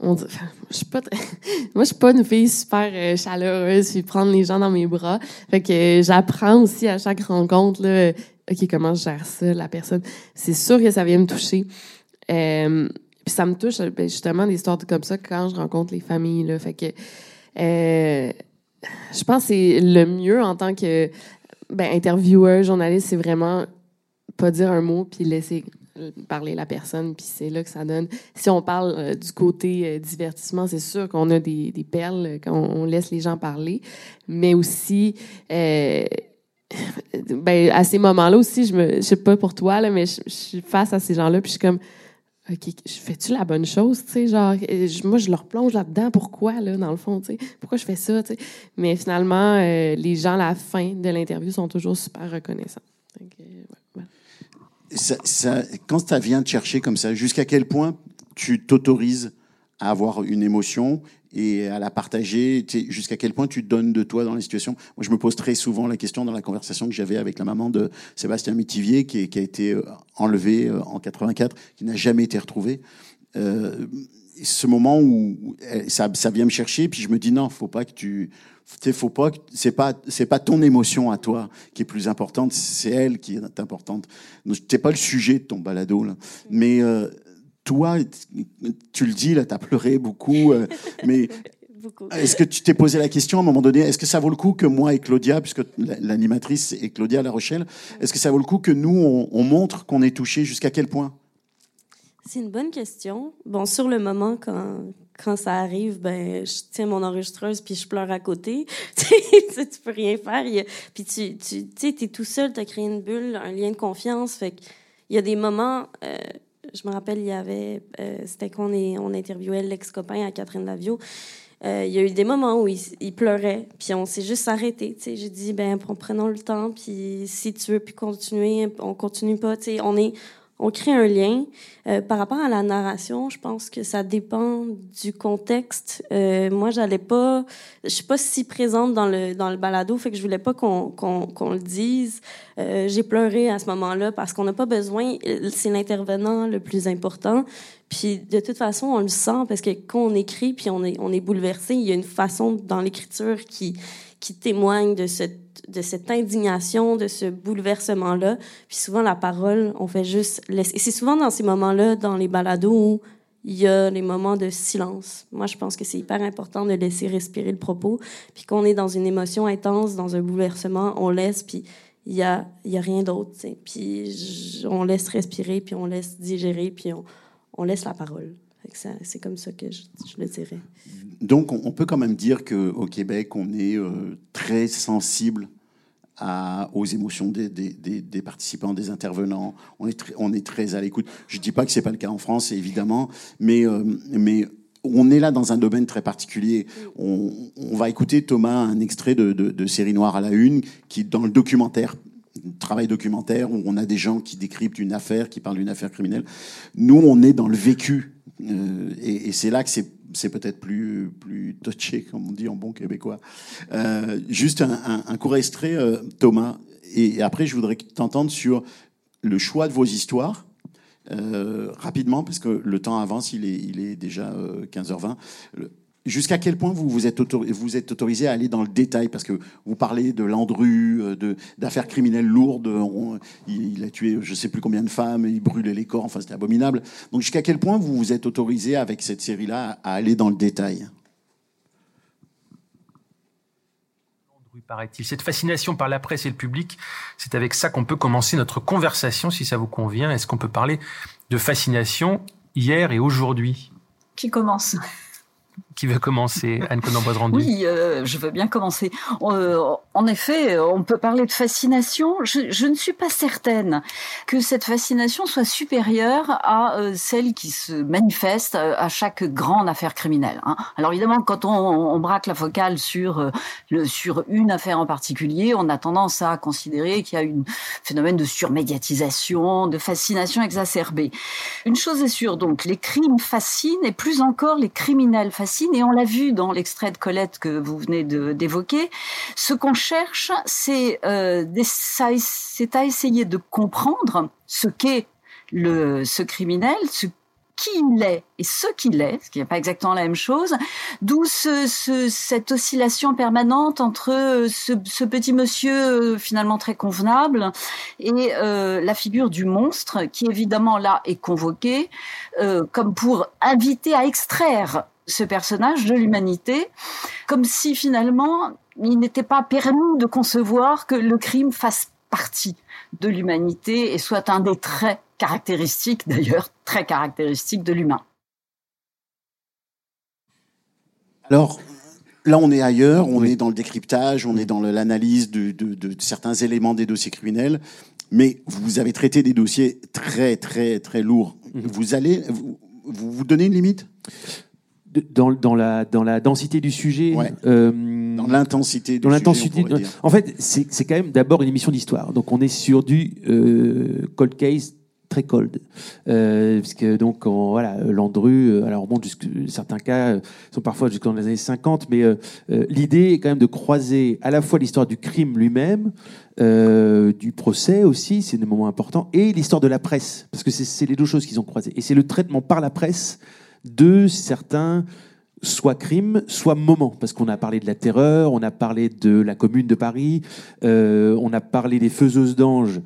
On je suis pas moi je suis pas une fille super chaleureuse puis prendre les gens dans mes bras. Fait que j'apprends aussi à chaque rencontre là ok comment je gère ça la personne. C'est sûr que ça vient me toucher. Euh, puis ça me touche ben, justement des histoires comme ça quand je rencontre les familles là. Fait que euh, je pense que c'est le mieux en tant que ben, intervieweur journaliste c'est vraiment pas dire un mot puis laisser parler la personne, puis c'est là que ça donne. Si on parle euh, du côté euh, divertissement, c'est sûr qu'on a des, perles quand on laisse les gens parler, mais aussi, euh, ben, à ces moments-là aussi, je me, je sais pas pour toi, là, mais je, suis face à ces gens-là, puis je suis comme, OK, fais-tu la bonne chose, tu sais, genre, moi, je leur plonge là-dedans, pourquoi, là, dans le fond, tu sais, pourquoi je fais ça, tu sais? Mais finalement, les gens, à la fin de l'interview, sont toujours super reconnaissants. Ça, ça, quand ça vient te chercher comme ça, jusqu'à quel point tu t'autorises à avoir une émotion et à la partager? Jusqu'à quel point tu donnes de toi dans les situations Moi, je me pose très souvent la question dans la conversation que j'avais avec la maman de Sébastien Mitivier, qui, qui a été euh, enlevé euh, en 84, qui n'a jamais été retrouvé. Euh, ce moment où ça, ça vient me chercher, puis je me dis non, faut pas que tu faut pas c'est pas c'est pas ton émotion à toi qui est plus importante c'est elle qui est importante. T'es pas le sujet de ton balado là. Mais euh, toi tu le dis là t'as pleuré beaucoup euh, mais Est-ce que tu t'es posé la question à un moment donné Est-ce que ça vaut le coup que moi et Claudia, puisque l'animatrice est Claudia La Rochelle, est-ce que ça vaut le coup que nous on, on montre qu'on est touché jusqu'à quel point? C'est une bonne question. Bon, sur le moment, quand, quand ça arrive, ben, je tiens mon enregistreuse puis je pleure à côté. tu, tu peux rien faire. puis tu, tu sais, es tout seul, tu as créé une bulle, un lien de confiance. Fait il y a des moments, euh, je me rappelle, il y avait, euh, c'était qu'on on interviewait l'ex-copain à Catherine Lavio. Euh, il y a eu des moments où il, pleurait, puis on s'est juste arrêté. J'ai dit, ben, prenons le temps, puis si tu veux puis continuer, on continue pas. On est, on crée un lien. Euh, par rapport à la narration, je pense que ça dépend du contexte. Euh, moi, j'allais pas, je suis pas si présente dans le dans le balado, fait que je voulais pas qu'on qu'on le dise. Euh, j'ai pleuré à ce moment-là parce qu'on n'a pas besoin. C'est l'intervenant le plus important. Puis de toute façon, on le sent parce que quand on écrit, puis on est on est bouleversé, il y a une façon dans l'écriture qui qui témoigne de cette de cette indignation, de ce bouleversement-là. Puis souvent, la parole, on fait juste laisser. Et c'est souvent dans ces moments-là, dans les balados, où il y a les moments de silence. Moi, je pense que c'est hyper important de laisser respirer le propos. Puis qu'on est dans une émotion intense, dans un bouleversement, on laisse, puis il y a, y a rien d'autre. Puis on laisse respirer, puis on laisse digérer, puis on, on laisse la parole. C'est comme ça que je, le dirais. Donc, on, peut quand même dire qu'au Québec, on est euh, très sensible aux émotions des, participants, des intervenants. On est, très à l'écoute. Je ne dis pas que ce n'est pas le cas en France, évidemment, mais, euh, mais on est là dans un domaine très particulier. On, va écouter, Thomas, un extrait de, de, Série Noire à la Une, qui, dans le documentaire, travail documentaire, où on a des gens qui décryptent une affaire, qui parlent d'une affaire criminelle. Nous, on est dans le vécu. Euh, et, c'est là que c'est peut-être plus, touché, comme on dit en bon québécois. Euh, juste un, un, court extrait, euh, Thomas, et, après je voudrais t'entendre sur le choix de vos histoires. Rapidement, parce que le temps avance, il est déjà 15h20. Jusqu'à quel point vous vous êtes, vous êtes autorisé à aller dans le détail? Parce que vous parlez de Landru, euh, d'affaires criminelles lourdes. il, a tué je ne sais plus combien de femmes, il brûlait les corps, enfin c'était abominable. Donc jusqu'à quel point vous vous êtes autorisé avec cette série-là à aller dans le détail? Paraît-il. Cette fascination par la presse et le public, c'est avec ça qu'on peut commencer notre conversation, si ça vous convient. Est-ce qu'on peut parler de fascination hier et aujourd'hui? Qui commence? Qui veut commencer Anne Conan-Boise rendu Oui, euh, je veux bien commencer. Euh, en effet, on peut parler de fascination. Je, ne suis pas certaine que cette fascination soit supérieure à euh, celle qui se manifeste à chaque grande affaire criminelle. Hein. Alors évidemment, quand on, braque la focale sur, sur une affaire en particulier, on a tendance à considérer qu'il y a un phénomène de surmédiatisation, de fascination exacerbée. Une chose est sûre, donc, les crimes fascinent et plus encore les criminels fascinent et on l'a vu dans l'extrait de Colette que vous venez d'évoquer. Ce qu'on cherche, c'est euh, à essayer de comprendre ce qu'est ce criminel, ce qui il est et ce qu'il est, ce qui n'est pas exactement la même chose, d'où ce, ce, cette oscillation permanente entre euh, ce, petit monsieur euh, finalement très convenable et la figure du monstre qui évidemment là est convoqué comme pour inviter à extraire ce personnage de l'humanité, comme si finalement il n'était pas permis de concevoir que le crime fasse partie de l'humanité et soit un des traits caractéristiques, d'ailleurs très caractéristiques de l'humain. Alors, là, on est ailleurs, on est dans le décryptage, on est dans l'analyse de, de, de, certains éléments des dossiers criminels, mais vous avez traité des dossiers très, très, très lourds. Vous allez, vous, vous, vous donnez une limite? Dans, dans, la, dans la densité du sujet. Ouais. Euh, dans l'intensité du dans l'intensité. En fait, c'est quand même d'abord une émission d'histoire. Donc on est sur du euh, cold case très cold, euh, parce que donc on, voilà Landru, euh, alors bon, certains cas sont parfois jusqu'en les années 50, mais l'idée est quand même de croiser à la fois l'histoire du crime lui-même, du procès aussi, c'est des moments importants, et l'histoire de la presse, parce que c'est les deux choses qu'ils ont croisées, et c'est le traitement par la presse de certains soit crime, soit moment, parce qu'on a parlé de la terreur, on a parlé de la Commune de Paris, euh, on a parlé des faiseuses d'anges,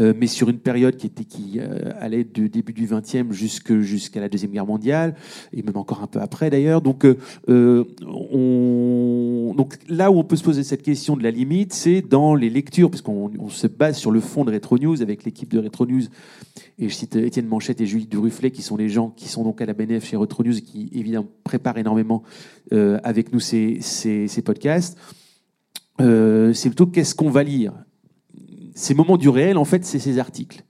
euh, mais sur une période qui était qui euh, allait du début du XXe jusqu'à la deuxième guerre mondiale et même encore un peu après d'ailleurs. Donc, on, donc là où on peut se poser cette question de la limite, c'est dans les lectures, parce qu'on on se base sur le fond de Retro News avec l'équipe de Retro News et je cite Étienne Manchette et Julie Durufflet, qui sont les gens qui sont donc à la BNF chez Retro News, qui évidemment préparent énormément euh, avec nous ces, podcasts. Euh, c'est plutôt qu'est-ce qu'on va lire. Ces moments du réel, en fait, c'est ces articles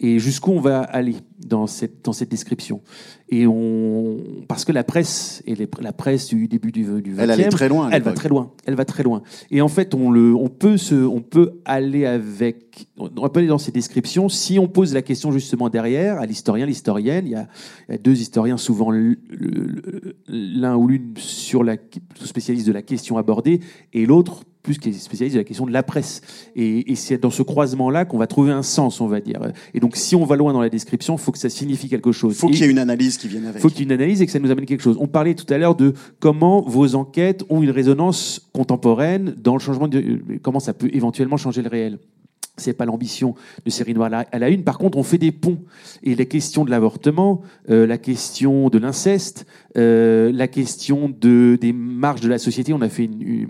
et jusqu'où on va aller dans cette, dans cette description. Et on, parce que la presse, et la presse du début du, du 20e, elle, très loin, elle va très loin. Elle va très loin. Et en fait, on, le, on, peut, se, on peut aller avec, on peut aller dans ces descriptions si on pose la question justement derrière à l'historien, l'historienne. Il, il, y a deux historiens, souvent l'un ou l'une sur la spécialiste de la question abordée, et l'autre plus qui est spécialiste de la question de la presse. Et, et c'est dans ce croisement-là qu'on va trouver un sens, on va dire. Et donc, si on va loin dans la description, il faut que ça signifie quelque chose. Il faut qu'il y ait une analyse qui vienne avec. Il faut qu'il y ait une analyse et que ça nous amène quelque chose. On parlait tout à l'heure de comment vos enquêtes ont une résonance contemporaine dans le changement de comment ça peut éventuellement changer le réel c'est pas l'ambition de Série Noire à la une. Par contre, on fait des ponts. Et la question de l'avortement, euh, la question de l'inceste, euh, la question de, des marges de la société. On a fait il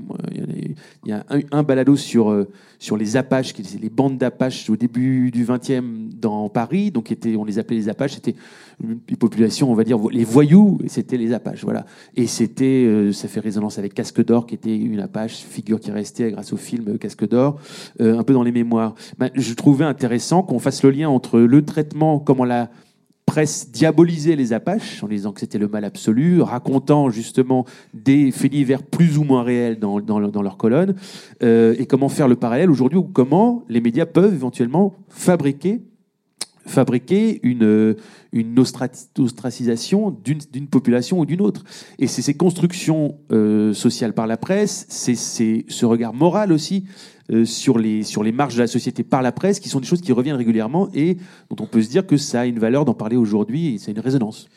y a un, balado sur, euh, sur les Apaches, les bandes d'Apaches au début du 20e dans Paris. Donc, on les appelait les Apaches. C'était une, population, on va dire, les voyous, c'était les Apaches. Voilà. Et c'était, ça fait résonance avec Casque d'Or, qui était une Apache, figure qui restait grâce au film Casque d'Or, un peu dans les mémoires. Ben, je trouvais intéressant qu'on fasse le lien entre le traitement, comment la presse diabolisait les Apaches en disant que c'était le mal absolu, racontant justement des faits divers plus ou moins réels dans, leurs colonnes, euh, et comment faire le parallèle aujourd'hui, ou comment les médias peuvent éventuellement fabriquer fabriquer une, une ostracisation d'une population ou d'une autre. Et c'est ces constructions euh, sociales par la presse, c'est ce regard moral aussi euh, sur, les, sur les marges de la société par la presse, qui sont des choses qui reviennent régulièrement et dont on peut se dire que ça a une valeur d'en parler aujourd'hui et c'est une résonance.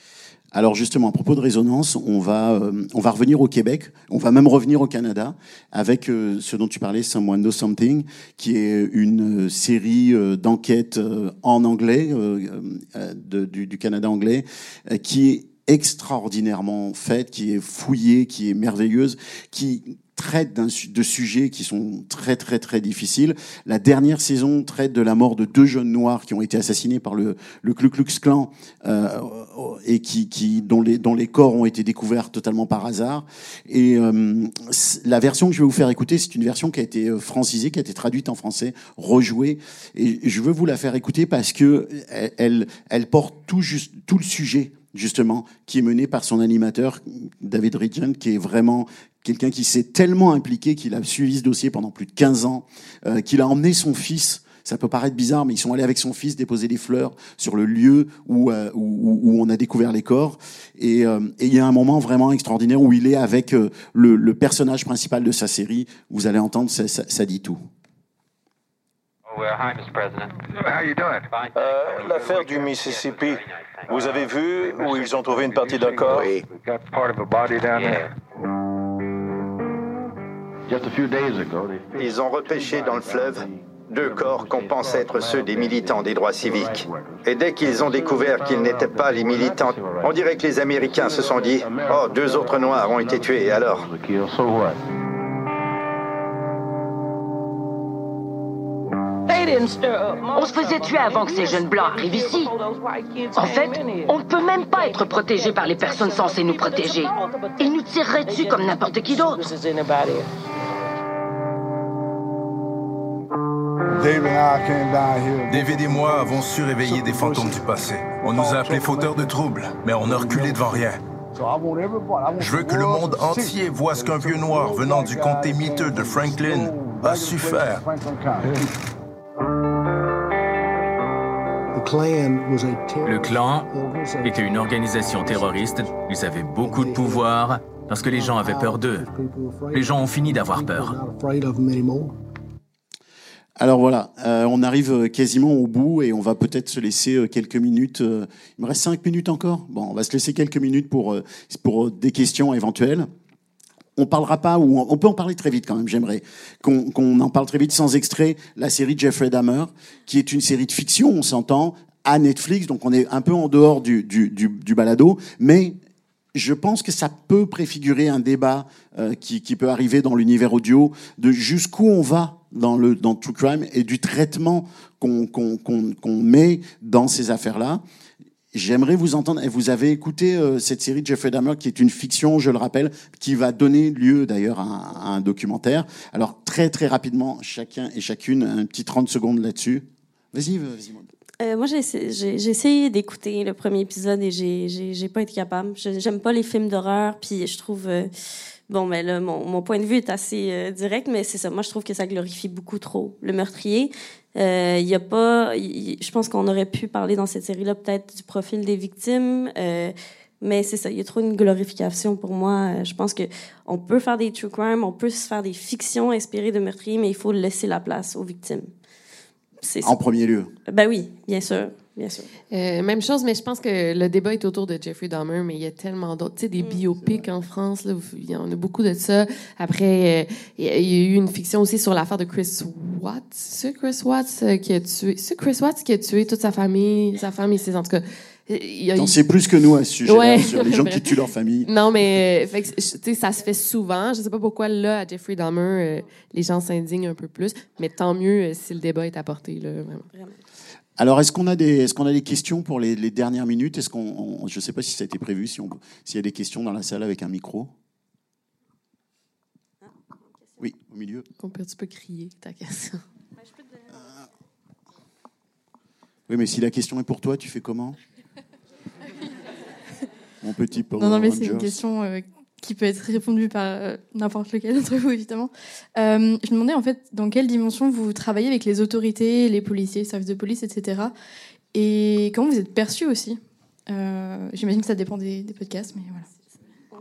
Alors justement, à propos de résonance, on va, euh, on va revenir au Québec, on va même revenir au Canada avec euh, ce dont tu parlais, Someone Know Something, qui est une série euh, d'enquêtes euh, en anglais, du, du, Canada anglais, qui est extraordinairement faite, qui est fouillée, qui est merveilleuse, qui traite de sujets qui sont très très très difficiles. La dernière saison traite de la mort de deux jeunes noirs qui ont été assassinés par le, le Ku Klux Klan euh, et qui, qui dont les dont les corps ont été découverts totalement par hasard. Et euh, la version que je vais vous faire écouter, c'est une version qui a été euh, francisée, qui a été traduite en français, rejouée. Et je veux vous la faire écouter parce que elle, elle porte tout juste tout le sujet justement, qui est mené par son animateur, David Regent, qui est vraiment quelqu'un qui s'est tellement impliqué qu'il a suivi ce dossier pendant plus de 15 ans, euh, qu'il a emmené son fils. Ça peut paraître bizarre, mais ils sont allés avec son fils déposer des fleurs sur le lieu où, euh, où, où on a découvert les corps. Et, euh, et il y a un moment vraiment extraordinaire où il est avec euh, le, le personnage principal de sa série. Vous allez entendre, ça, ça, ça dit tout. Oh? Euh, L'affaire du Mississippi. Vous avez vu où ils ont trouvé une partie d'un corps? We Ils ont repêché dans le fleuve deux corps qu'on pense être ceux des militants des droits civiques. Et dès qu'ils ont découvert qu'ils n'étaient pas les militants, on dirait que les Américains se sont dit Oh, deux autres Noirs ont été tués, alors? On se faisait tuer avant que ces jeunes blancs arrivent ici. En fait, on ne peut même pas être protégé par les personnes censées nous protéger. Ils nous tireraient dessus comme n'importe qui d'autre. David et moi avons su réveiller des fantômes du passé. On nous a appelés fauteurs de troubles, mais on a reculé devant rien. Je veux que le monde entier voit ce qu'un vieux noir venant du comté miteux de Franklin a su faire. Le clan était une organisation terroriste. Ils avaient beaucoup de pouvoir parce que les gens avaient peur d'eux. Les gens ont fini d'avoir peur. Alors voilà, euh, on arrive euh, quasiment au bout et on va peut-être se laisser euh, quelques minutes. il me reste cinq minutes encore. Bon, on va se laisser quelques minutes pour pour des questions éventuelles. On parlera pas ou on, peut en parler très vite quand même. J'aimerais qu'on en parle très vite sans extrait. La série Jeffrey Dahmer, qui est une série de fiction, on s'entend à Netflix, donc on est un peu en dehors du du, du, du balado, mais je pense que ça peut préfigurer un débat euh, qui, qui peut arriver dans l'univers audio de jusqu'où on va dans le dans True Crime et du traitement qu'on qu'on qu'on qu'on met dans ces affaires-là. J'aimerais vous entendre. Vous avez écouté euh, cette série de Jeffrey Dahmer, qui est une fiction, je le rappelle, qui va donner lieu d'ailleurs à, un- documentaire. Alors très très rapidement, chacun et chacune, un petit 30 secondes là-dessus. Vas-y, vas-y. Euh, moi, j'ai essayé, d'écouter le premier épisode et j'ai, pas été capable. J'aime pas les films d'horreur, puis je trouve... euh, bon, mais là, mon, mon point de vue est assez euh, direct, mais c'est ça. Moi, je trouve que ça glorifie beaucoup trop le meurtrier. Euh, y a pas... je pense qu'on aurait pu parler dans cette série-là peut-être du profil des victimes, euh, mais c'est ça. Il y a trop une glorification pour moi. Euh, Je pense que on peut faire des true crime, on peut se faire des fictions inspirées de meurtriers, mais il faut laisser la place aux victimes. C'est ça. En premier lieu. Ben oui, bien sûr, bien sûr. Euh, même chose, mais je pense que le débat est autour de Jeffrey Dahmer, mais il y a tellement d'autres. Tu sais, Mm, des biopics en France, là, il y en a beaucoup de ça. Après, euh, il y a- eu une fiction aussi sur l'affaire de Chris Watts. C'est Chris Watts euh, qui a tué. C'est Chris Watts qui a tué toute sa famille, sa femme et ses. En tout cas, il y a T'en sais plus que nous à ce sujet-là, Ouais. sur les gens qui tuent leur famille. Non, mais fait que, tu sais, ça se fait souvent. Je sais pas pourquoi, là, à Jeffrey Dahmer, euh, les gens s'indignent un peu plus. Mais tant mieux euh, si le débat est apporté, là, vraiment. Alors, est-ce qu'on a des, est-ce qu'on a des questions pour les, les dernières minutes? Est-ce qu'on, on- je ne sais pas si ça a été prévu, si on, s'il y a des questions dans la salle avec un micro. Oui, au milieu. On peut, tu peux crier ta question. Oui, mais si la question est pour toi, tu fais comment? Mon petit Power Non, non, mais c'est une question euh, qui peut être répondue par euh, n'importe lequel d'entre vous, évidemment. Euh, je me demandais, en fait, dans quelle dimension vous travaillez avec les autorités, les policiers, les services de police, etc. Et comment vous êtes perçu aussi? Euh, J'imagine que ça dépend des, des podcasts, mais voilà.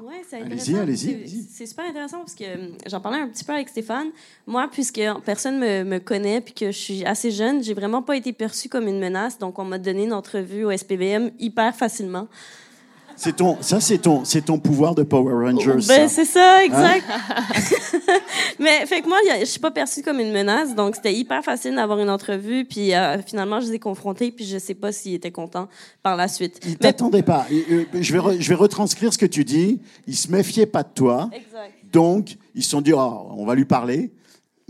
Ouais, c'est Allez-y, intéressant. allez-y, C'est- allez-y. C'est super intéressant parce que j'en parlais un petit peu avec Stéphane. Moi, puisque personne me, me connaît puis que je suis assez jeune, j'ai vraiment pas été perçue comme une menace. Donc, on m'a donné une entrevue au SPVM hyper facilement. C'est ton, ça, c'est ton, c'est ton pouvoir de Power Rangers. Ben, c'est ça, Hein? exact. Mais fait que moi, je suis pas perçue comme une menace, donc c'était hyper facile d'avoir une entrevue. Puis euh, finalement, je les ai confrontés, puis je sais pas s'ils étaient contents par la suite. Il t'attendait pas. Euh, Je vais, re- je vais retranscrire ce que tu dis. Il se méfiait pas de toi. Exact. Donc, ils se sont dit, oh, on va lui parler.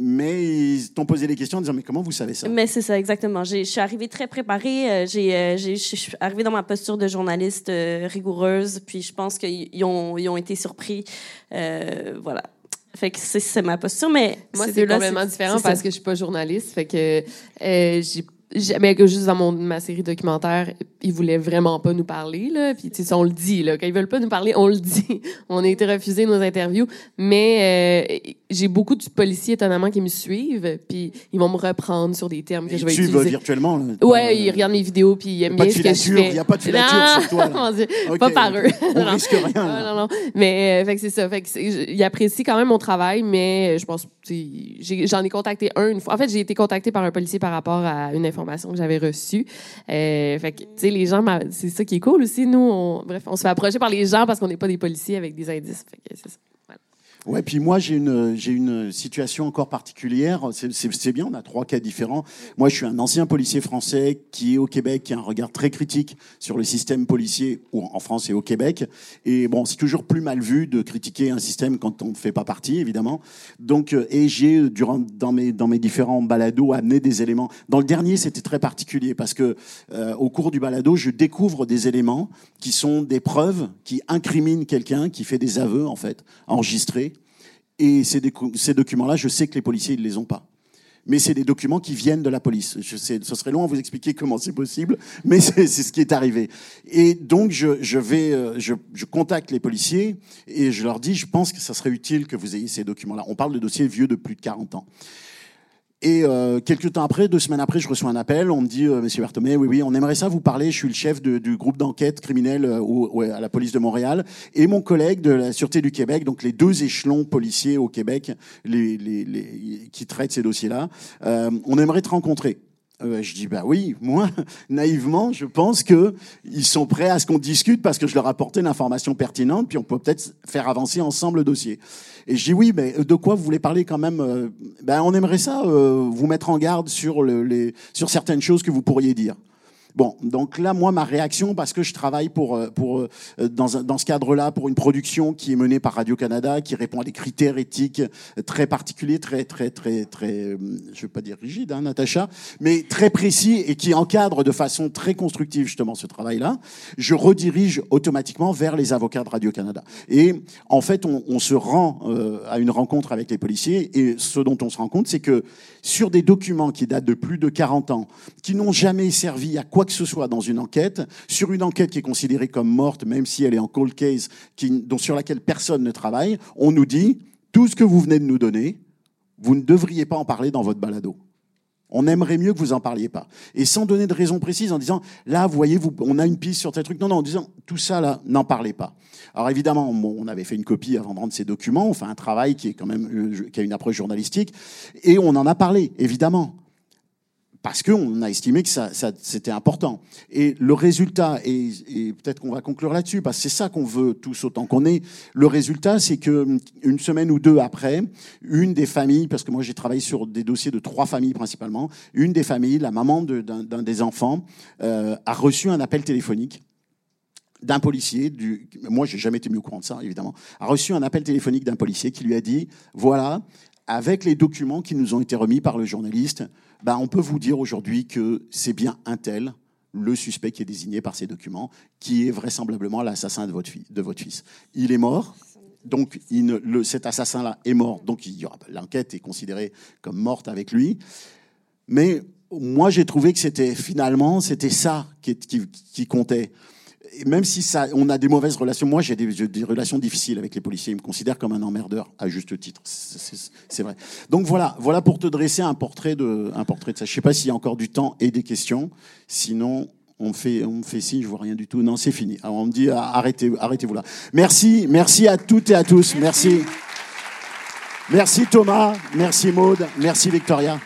Mais ils t'ont posé des questions en disant, mais comment vous savez ça? Mais c'est ça, exactement. J'ai- Je suis arrivée très préparée. euh, j'ai, euh, j'ai- Je suis arrivée dans ma posture de journaliste euh, rigoureuse. Puis je pense qu'ils ils ont, ils ont été surpris. Euh, voilà. Fait que c'est c'est ma posture. Mais Moi, ces c'est complètement différent parce que je suis pas journaliste. Fait que euh, j'ai mais juste dans mon, ma série documentaire, ils voulaient vraiment pas nous parler. Là. Puis, tu sais, on le dit. Là. Quand ils veulent pas nous parler, on le dit. on a été refusé nos interviews. Mais euh, j'ai beaucoup de policiers, étonnamment, qui me suivent. Puis, ils vont me reprendre sur des termes que je vais Tu utiliser. virtuellement là. Ouais, ils regardent mes vidéos puis ils aiment pas bien ce que je filature, fais. il y a pas de filature Non, sur toi, là. Dieu, pas par eux. On Non. risque rien, là. Non, non, non. Mais euh, fait que c'est ça. Fait que ils apprécient quand même mon travail, mais je pense, tu sais, j'ai- j'en ai contacté un une fois. En fait, j'ai été contacté par un policier par rapport à une information que j'avais reçue. Euh, fait que, tu sais, les gens, c'est ça qui est cool aussi. Nous, on, bref, on se fait approcher par les gens parce qu'on n'est pas des policiers avec des indices. C'est ça. Ouais, puis moi j'ai une j'ai une situation encore particulière. C'est- bien, on a trois cas différents. Moi, je suis un ancien policier français qui est au Québec, qui a un regard très critique sur le système policier en France et au Québec. Et bon, c'est toujours plus mal vu de critiquer un système quand on ne fait pas partie, évidemment. Donc, euh, et j'ai durant dans mes dans mes différents balados amené des éléments. Dans le dernier, c'était très particulier parce que euh, au cours du balado, je découvre des éléments qui sont des preuves qui incriminent quelqu'un qui fait des aveux en fait enregistrés. Et ces, documents-là, je sais que les policiers ne les ont pas. Mais c'est des documents qui viennent de la police. Je sais, ce serait long à vous expliquer comment c'est possible, mais c'est ce qui est arrivé. Et donc, je, vais, euh, je contacte les policiers et je leur dis, je pense que ça serait utile que vous ayez ces documents-là. On parle de dossiers vieux de plus de 40 ans. Et euh, quelques temps après, deux semaines après, je reçois un appel. On me dit, euh, Monsieur Berthomé, oui, oui, on aimerait ça vous parler. Je suis le chef du groupe d'enquête criminelle euh, à la police de Montréal et mon collègue de la Sûreté du Québec, donc les deux échelons policiers au Québec les, les, les- qui traitent ces dossiers-là. Euh, on aimerait te rencontrer. Euh, je dis bah oui, moi naïvement, je pense que ils sont prêts à ce qu'on discute parce que je leur apportais l'information pertinente, puis on peut peut-être faire avancer ensemble le dossier. Et je dis oui, mais de quoi vous voulez parler quand même euh, Ben on aimerait ça euh, vous mettre en garde sur le, les sur certaines choses que vous pourriez dire. Bon, donc là, moi, ma réaction, parce que je travaille pour, euh, pour, euh, dans, dans ce cadre-là pour une production qui est menée par Radio-Canada, qui répond à des critères éthiques très particuliers, très, très, très, très, euh, je veux pas dire rigide, hein, Natacha, mais très précis et qui encadre de façon très constructive justement ce travail-là, je redirige automatiquement vers les avocats de Radio-Canada. Et en fait, on, on se rend euh, à une rencontre avec les policiers et ce dont on se rend compte, c'est que sur des documents qui datent de plus de 40 ans, qui n'ont jamais servi à quoi que ce soit dans une enquête, sur une enquête qui est considérée comme morte, même si elle est en cold case, dont, sur laquelle personne ne travaille, on nous dit, tout ce que vous venez de nous donner, vous ne devriez pas en parler dans votre balado. On aimerait mieux que vous en parliez pas. Et sans donner de raison précise, en disant, là, vous voyez, vous, on a une piste sur tel truc. Non, non, en disant, tout ça, là, n'en parlez pas. Alors évidemment, on avait fait une copie avant de rendre ces documents. On fait un travail qui est quand même, euh, qui a une approche journalistique. Et on en a parlé, évidemment. Parce qu'on a estimé que ça, ça- c'était important. Et le résultat, et, et peut-être qu'on va conclure là-dessus, parce que c'est ça qu'on veut tous autant qu'on est. Le résultat, c'est que une semaine ou deux après, une des familles, parce que moi j'ai travaillé sur des dossiers de trois familles principalement, une des familles, la maman de- d'un d'un des enfants, euh, a reçu un appel téléphonique d'un policier, du, moi j'ai jamais été mis au courant de ça évidemment, a reçu un appel téléphonique d'un policier qui lui a dit, voilà, avec les documents qui nous ont été remis par le journaliste, ben, on peut vous dire aujourd'hui que c'est bien un tel, le suspect qui est désigné par ces documents, qui est vraisemblablement l'assassin de votre, fi- de votre fils. Il est mort, donc cet assassin-là est mort, donc l'enquête est considérée comme morte avec lui. Mais moi, j'ai trouvé que c'était finalement, c'était ça qui comptait. Et même si ça, on a des mauvaises relations, moi j'ai des, relations difficiles avec les policiers. Ils me considèrent comme un emmerdeur, à juste titre. C'est- vrai. Donc voilà, voilà pour te dresser un portrait de, un portrait de ça. Je sais pas s'il y a encore du temps et des questions. Sinon, on me fait, on me fait signe, je vois rien du tout. Non, c'est fini. Alors on me dit ah, arrêtez, arrêtez-vous là. Merci, merci à toutes et à tous. Merci. Merci Thomas, merci Maude, merci Victoria.